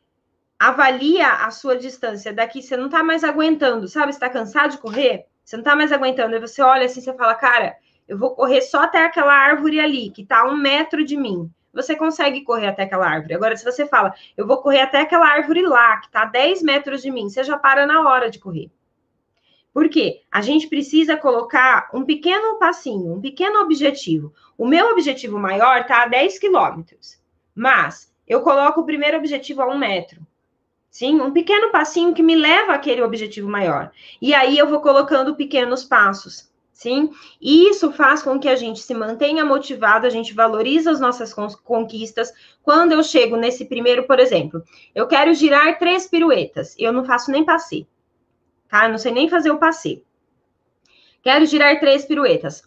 avalia a sua distância daqui, você não está mais aguentando, sabe? Você está cansado de correr? Você não está mais aguentando. Aí você olha assim, você fala, cara, eu vou correr só até aquela árvore ali, que está a um metro de mim. Você consegue correr até aquela árvore. Agora, se você fala, eu vou correr até aquela árvore lá, que está a 10 metros de mim, você já para na hora de correr. Por quê? A gente precisa colocar um pequeno passinho, um pequeno objetivo. O meu objetivo maior está a 10 quilômetros, mas eu coloco o primeiro objetivo a um metro. Sim, um pequeno passinho que me leva àquele objetivo maior. E aí eu vou colocando pequenos passos. Sim, e isso faz com que a gente se mantenha motivado, a gente valoriza as nossas conquistas. Quando eu chego nesse primeiro, por exemplo, eu quero girar três piruetas, eu não faço nem passeio tá? Eu não sei nem fazer o passeio. Quero girar três piruetas.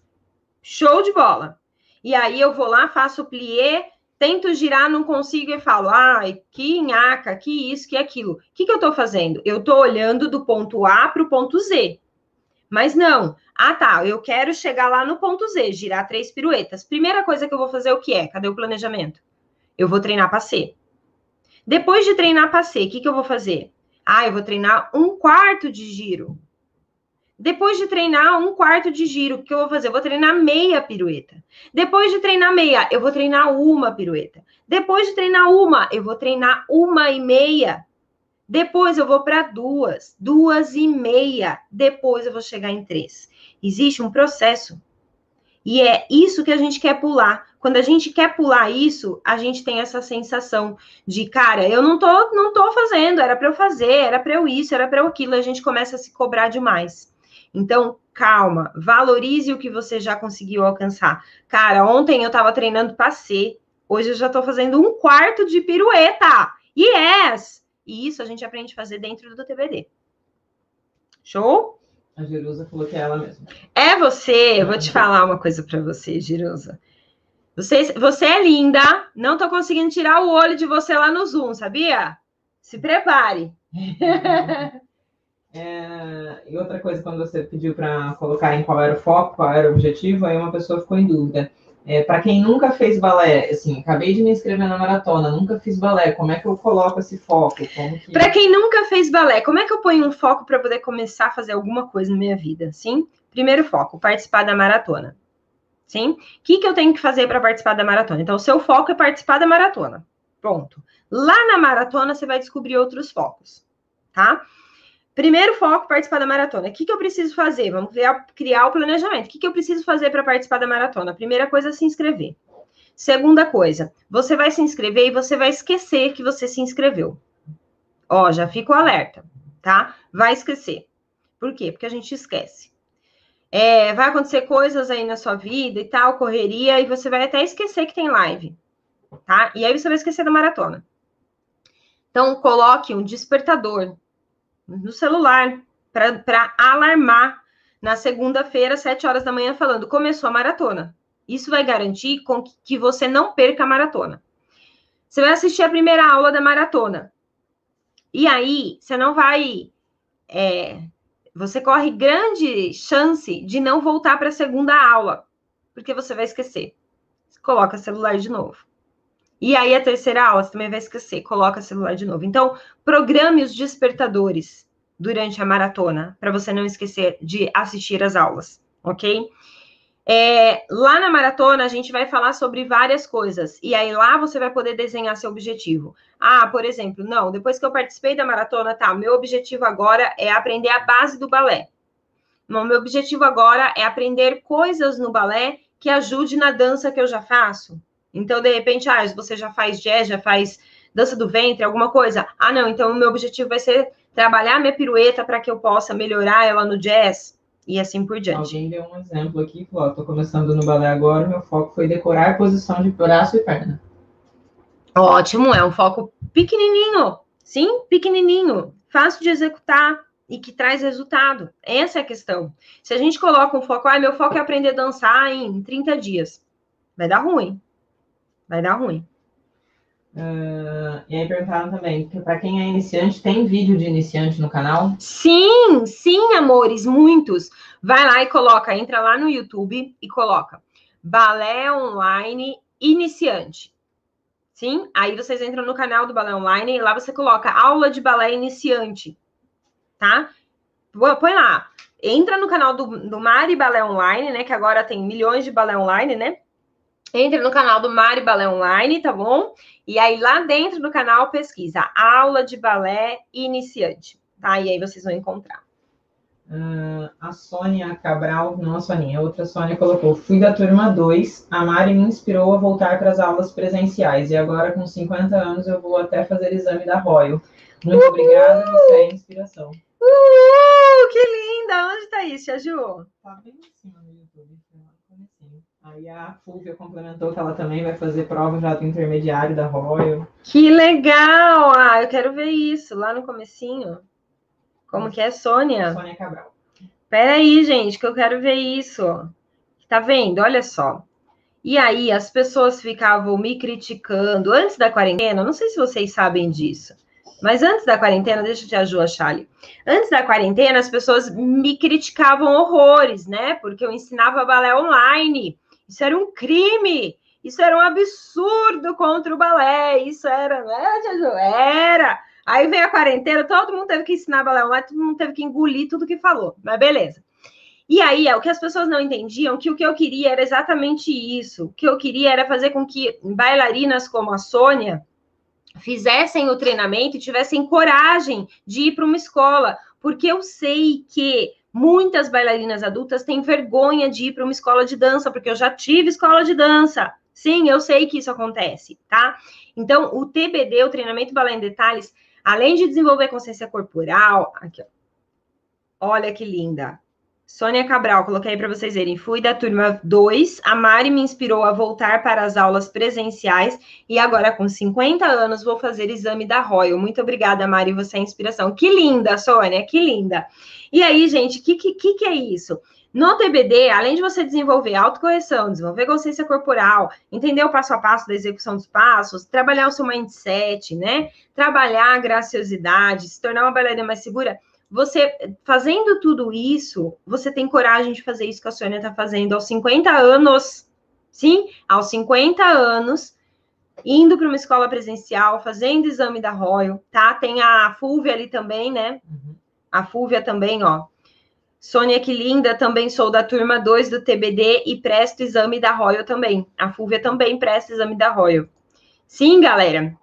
Show de bola. E aí eu vou lá, faço o plié, tento girar, não consigo e falo, ai, que nhaca, que isso, que aquilo. O que, que eu tô fazendo? Eu tô olhando do ponto A para o ponto Z. Mas não. Ah, tá. Eu quero chegar lá no ponto Z, girar três piruetas. Primeira coisa que eu vou fazer, o que é? Cadê o planejamento? Eu vou treinar passeio. Depois de treinar passeio, o que, que eu vou fazer? Ah, eu vou treinar um quarto de giro. Depois de treinar um quarto de giro, o que eu vou fazer? Eu vou treinar meia pirueta. Depois de treinar meia, eu vou treinar uma pirueta. Depois de treinar uma, eu vou treinar uma e meia. Depois eu vou para duas, duas e meia. Depois eu vou chegar em três. Existe um processo. E é isso que a gente quer pular. Quando a gente quer pular isso, a gente tem essa sensação de, cara, eu não tô, não tô fazendo, era para eu fazer, era para eu isso, era para eu aquilo, a gente começa a se cobrar demais. Então, calma, valorize o que você já conseguiu alcançar. Cara, ontem eu tava treinando passê, hoje eu já tô fazendo um quarto de pirueta. Yes! E isso a gente aprende a fazer dentro do TBD. Show? A Jerusa falou que é ela mesma. É você, eu vou te falar uma coisa para você, Jerusa. Você, você é linda, não tô conseguindo tirar o olho de você lá no Zoom, sabia? Se prepare. É, e outra coisa, quando você pediu para colocar em qual era o foco, qual era o objetivo, aí uma pessoa ficou em dúvida. É, para quem nunca fez balé, assim, acabei de me inscrever na maratona, nunca fiz balé, como é que eu coloco esse foco? Que... Para quem nunca fez balé, como é que eu ponho um foco para poder começar a fazer alguma coisa na minha vida? Sim? Primeiro foco, participar da maratona. Sim? O que, que eu tenho que fazer para participar da maratona? Então, o seu foco é participar da maratona. Pronto. Lá na maratona, você vai descobrir outros focos, tá? Primeiro foco, participar da maratona. O que, que eu preciso fazer? Vamos criar, criar o planejamento. O que, que eu preciso fazer para participar da maratona? Primeira coisa, é se inscrever. Segunda coisa, você vai se inscrever e você vai esquecer que você se inscreveu. Ó, já fica alerta, tá? Vai esquecer. Por quê? Porque a gente esquece. É, vai acontecer coisas aí na sua vida e tal, correria, e você vai até esquecer que tem live, tá? E aí você vai esquecer da maratona. Então, coloque um despertador no celular para alarmar na segunda-feira, sete horas da manhã, falando: começou a maratona. Isso vai garantir com que você não perca a maratona. Você vai assistir a primeira aula da maratona. E aí, você não vai é, você corre grande chance de não voltar para a segunda aula, porque você vai esquecer. coloca celular de novo. E aí a terceira aula você também vai esquecer, coloca celular de novo. Então, programe os despertadores durante a maratona, para você não esquecer de assistir as aulas, ok? É, lá na maratona, a gente vai falar sobre várias coisas. E aí lá você vai poder desenhar seu objetivo. Ah, por exemplo, não, depois que eu participei da maratona, tá, meu objetivo agora é aprender a base do balé. Não, meu objetivo agora é aprender coisas no balé que ajude na dança que eu já faço. Então, de repente, ah, você já faz jazz, já faz dança do ventre, alguma coisa. Ah, não, então o meu objetivo vai ser trabalhar minha pirueta para que eu possa melhorar ela no jazz e assim por diante. Alguém deu um exemplo aqui, falou, tô começando no balé agora, meu foco foi decorar a posição de braço e perna. Ótimo, é um foco pequenininho, sim, pequenininho, fácil de executar e que traz resultado. Essa é a questão. Se a gente coloca um foco, ah, meu foco é aprender a dançar em 30 dias, vai dar ruim. Vai dar ruim. Uh, e aí perguntaram também, que para quem é iniciante, tem vídeo de iniciante no canal? Sim, sim, amores, muitos. Vai lá e coloca, entra lá no YouTube e coloca Balé Online Iniciante. Sim? Aí vocês entram no canal do Balé Online e lá você coloca aula de balé iniciante. Tá? Põe lá. Entra no canal do, do Mari Balé Online, né? Que agora tem milhões de balé online, né? Entra no canal do Mari Balé Online, tá bom? E aí lá dentro do canal pesquisa aula de balé iniciante, tá? E aí vocês vão encontrar. Uh, a Sônia Cabral, não a Soninha, a outra Sônia colocou: Fui da turma 2, a Mari me inspirou a voltar para as aulas presenciais e agora com 50 anos eu vou até fazer exame da Royal. Muito Uhul! obrigada, você é inspiração. Uhul, que linda! Onde tá isso, Ju? Tá bem em cima no YouTube. Aí a Fúvia complementou que ela também vai fazer prova já do intermediário da Royal. Que legal! Ah, eu quero ver isso lá no comecinho. Como que é, Sônia? Sônia Cabral. Peraí, gente, que eu quero ver isso. Tá vendo? Olha só. E aí, as pessoas ficavam me criticando antes da quarentena. Não sei se vocês sabem disso. Mas antes da quarentena, deixa eu te ajudar, Charlie. Antes da quarentena, as pessoas me criticavam horrores, né? Porque eu ensinava balé online. Isso era um crime. Isso era um absurdo contra o balé. Isso era, é, Ju? Era. Aí veio a quarentena, todo mundo teve que ensinar balé online, todo mundo teve que engolir tudo que falou. Mas beleza. E aí, é, o que as pessoas não entendiam, que o que eu queria era exatamente isso. O que eu queria era fazer com que bailarinas como a Sônia fizessem o treinamento e tivessem coragem de ir para uma escola, porque eu sei que Muitas bailarinas adultas têm vergonha de ir para uma escola de dança, porque eu já tive escola de dança. Sim, eu sei que isso acontece, tá? Então, o TBD, o treinamento balé em detalhes, além de desenvolver consciência corporal, aqui, ó. Olha que linda. Sônia Cabral, coloquei para vocês verem. Fui da turma 2. A Mari me inspirou a voltar para as aulas presenciais e agora, com 50 anos, vou fazer exame da Royal. Muito obrigada, Mari, você é inspiração. Que linda, Sônia, que linda. E aí, gente, o que, que, que é isso? No TBD, além de você desenvolver autocorreção, desenvolver consciência corporal, entender o passo a passo da execução dos passos, trabalhar o seu mindset, né? Trabalhar a graciosidade, se tornar uma bailarina mais segura, você fazendo tudo isso, você tem coragem de fazer isso que a Sônia está fazendo aos 50 anos. Sim, aos 50 anos, indo para uma escola presencial, fazendo exame da Royal, tá? Tem a Fúvia ali também, né? Uhum. A Fúvia também, ó. Sônia, que linda, também sou da turma 2 do TBD e presto exame da Royal também. A Fúvia também presta exame da Royal. Sim, galera.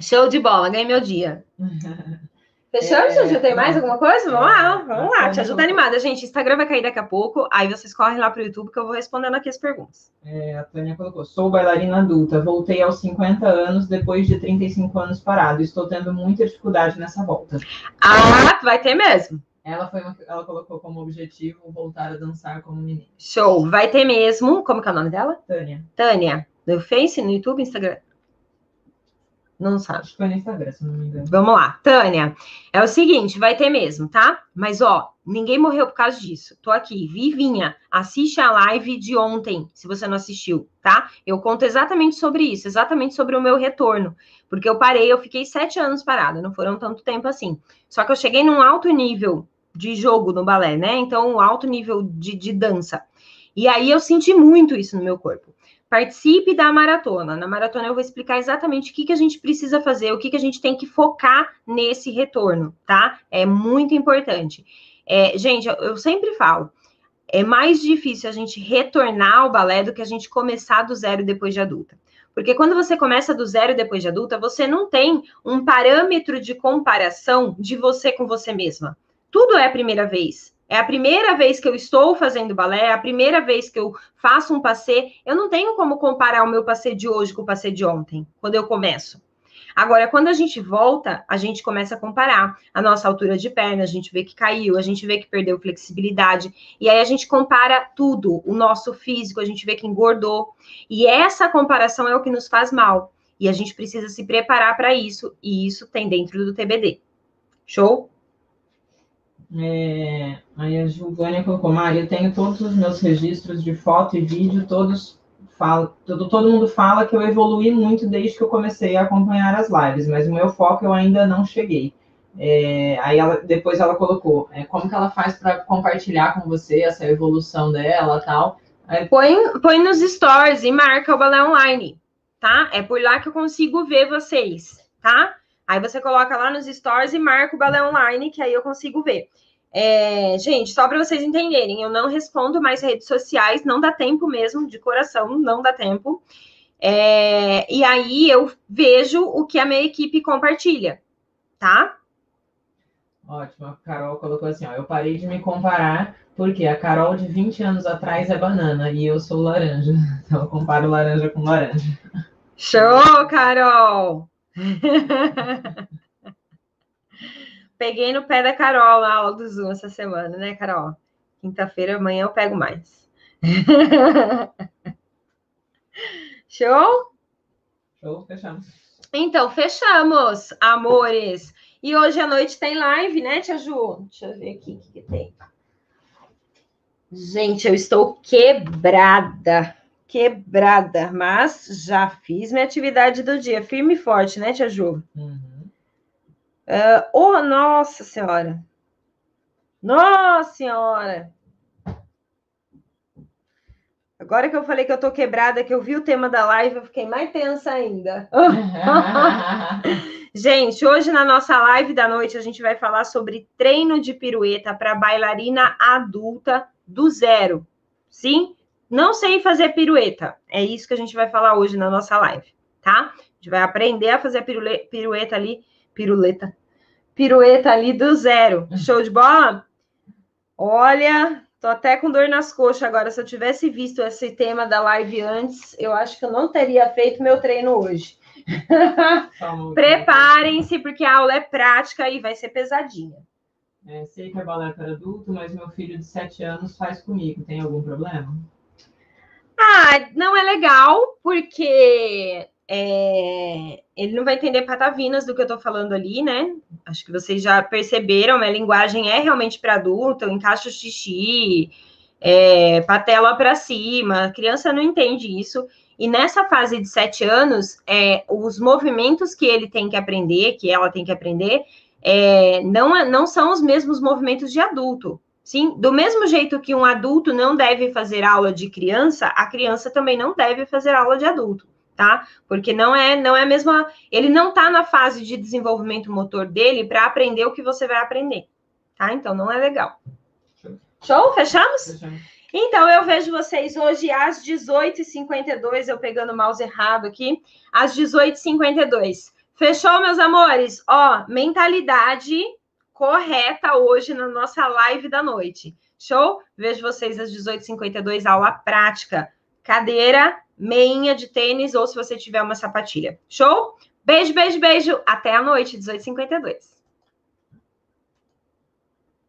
Show de bola, ganhei meu dia. Fechou, é, Já tem mais alguma coisa? Vamos lá, vamos lá. Te ajuda animada. Gente, Instagram vai cair daqui a pouco. Aí vocês correm lá para o YouTube que eu vou respondendo aqui as perguntas. É, a Tânia colocou: sou bailarina adulta. Voltei aos 50 anos depois de 35 anos parado. Estou tendo muita dificuldade nessa volta. Ah, vai ter mesmo. Ela, foi uma, ela colocou como objetivo voltar a dançar como menina. Show, vai ter mesmo. Como que é o nome dela? Tânia. Tânia. No Face, no YouTube, Instagram? Não sabe. Acho que foi no Instagram, se não me engano. Vamos lá. Tânia, é o seguinte, vai ter mesmo, tá? Mas, ó, ninguém morreu por causa disso. Tô aqui, vivinha. Assiste a live de ontem, se você não assistiu, tá? Eu conto exatamente sobre isso, exatamente sobre o meu retorno. Porque eu parei, eu fiquei sete anos parada, não foram tanto tempo assim. Só que eu cheguei num alto nível de jogo no balé, né? Então, um alto nível de, de dança. E aí eu senti muito isso no meu corpo participe da maratona. Na maratona eu vou explicar exatamente o que, que a gente precisa fazer, o que, que a gente tem que focar nesse retorno, tá? É muito importante. É, gente, eu sempre falo, é mais difícil a gente retornar ao balé do que a gente começar do zero depois de adulta. Porque quando você começa do zero depois de adulta, você não tem um parâmetro de comparação de você com você mesma. Tudo é a primeira vez. É a primeira vez que eu estou fazendo balé, é a primeira vez que eu faço um passê. Eu não tenho como comparar o meu passê de hoje com o passê de ontem, quando eu começo. Agora, quando a gente volta, a gente começa a comparar a nossa altura de perna, a gente vê que caiu, a gente vê que perdeu flexibilidade, e aí a gente compara tudo, o nosso físico, a gente vê que engordou. E essa comparação é o que nos faz mal. E a gente precisa se preparar para isso, e isso tem dentro do TBD. Show? É, aí a Giovânia colocou, Maria, eu tenho todos os meus registros de foto e vídeo, todos todo, todo mundo fala que eu evolui muito desde que eu comecei a acompanhar as lives, mas o meu foco eu ainda não cheguei. É, aí ela, depois ela colocou, é, como que ela faz para compartilhar com você essa evolução dela tal. Aí... Põe, põe nos stories e marca o balé online, tá? É por lá que eu consigo ver vocês, tá? Aí você coloca lá nos stories e marca o balé online, que aí eu consigo ver. É, gente, só para vocês entenderem, eu não respondo mais redes sociais, não dá tempo mesmo, de coração, não dá tempo. É, e aí eu vejo o que a minha equipe compartilha, tá? Ótimo, a Carol colocou assim: ó, eu parei de me comparar porque a Carol de 20 anos atrás é banana e eu sou laranja. Então eu comparo laranja com laranja. Show, Carol! Peguei no pé da Carol na aula do Zoom essa semana, né, Carol? Quinta-feira, amanhã eu pego mais. Show? Show, fechamos. Então, fechamos, amores. E hoje à noite tem live, né, Tia Ju? Deixa eu ver aqui o que, que tem. Gente, eu estou quebrada, quebrada, mas já fiz minha atividade do dia, firme e forte, né, Tia Ju? Uhum. Uh, oh, nossa senhora! Nossa senhora! Agora que eu falei que eu tô quebrada, que eu vi o tema da live, eu fiquei mais tensa ainda. gente, hoje na nossa live da noite a gente vai falar sobre treino de pirueta para bailarina adulta do zero. Sim? Não sei fazer pirueta. É isso que a gente vai falar hoje na nossa live, tá? A gente vai aprender a fazer pirueta ali, piruleta, pirueta ali do zero. Show de bola? Olha, tô até com dor nas coxas agora. Se eu tivesse visto esse tema da live antes, eu acho que eu não teria feito meu treino hoje. Preparem-se, porque a aula é prática e vai ser pesadinha. É, sei que é balé para adulto, mas meu filho de 7 anos faz comigo. Tem algum problema? Ah, não é legal, porque é, ele não vai entender patavinas do que eu tô falando ali, né? Acho que vocês já perceberam, minha linguagem é realmente para adulto, eu encaixo xixi, é, patela para cima, a criança não entende isso. E nessa fase de sete anos, é, os movimentos que ele tem que aprender, que ela tem que aprender, é, não, é, não são os mesmos movimentos de adulto. Sim, do mesmo jeito que um adulto não deve fazer aula de criança, a criança também não deve fazer aula de adulto tá? Porque não é, não é a mesma. Ele não tá na fase de desenvolvimento motor dele para aprender o que você vai aprender, tá? Então não é legal. Show? Fechamos? Fechamos. Então, eu vejo vocês hoje às 18h52, eu pegando o mouse errado aqui, às 18h52. Fechou, meus amores? Ó, mentalidade correta hoje na nossa live da noite. Show? Vejo vocês às 18h52, aula prática. Cadeira meinha de tênis ou se você tiver uma sapatilha. Show? Beijo, beijo, beijo. Até a noite, 18h52.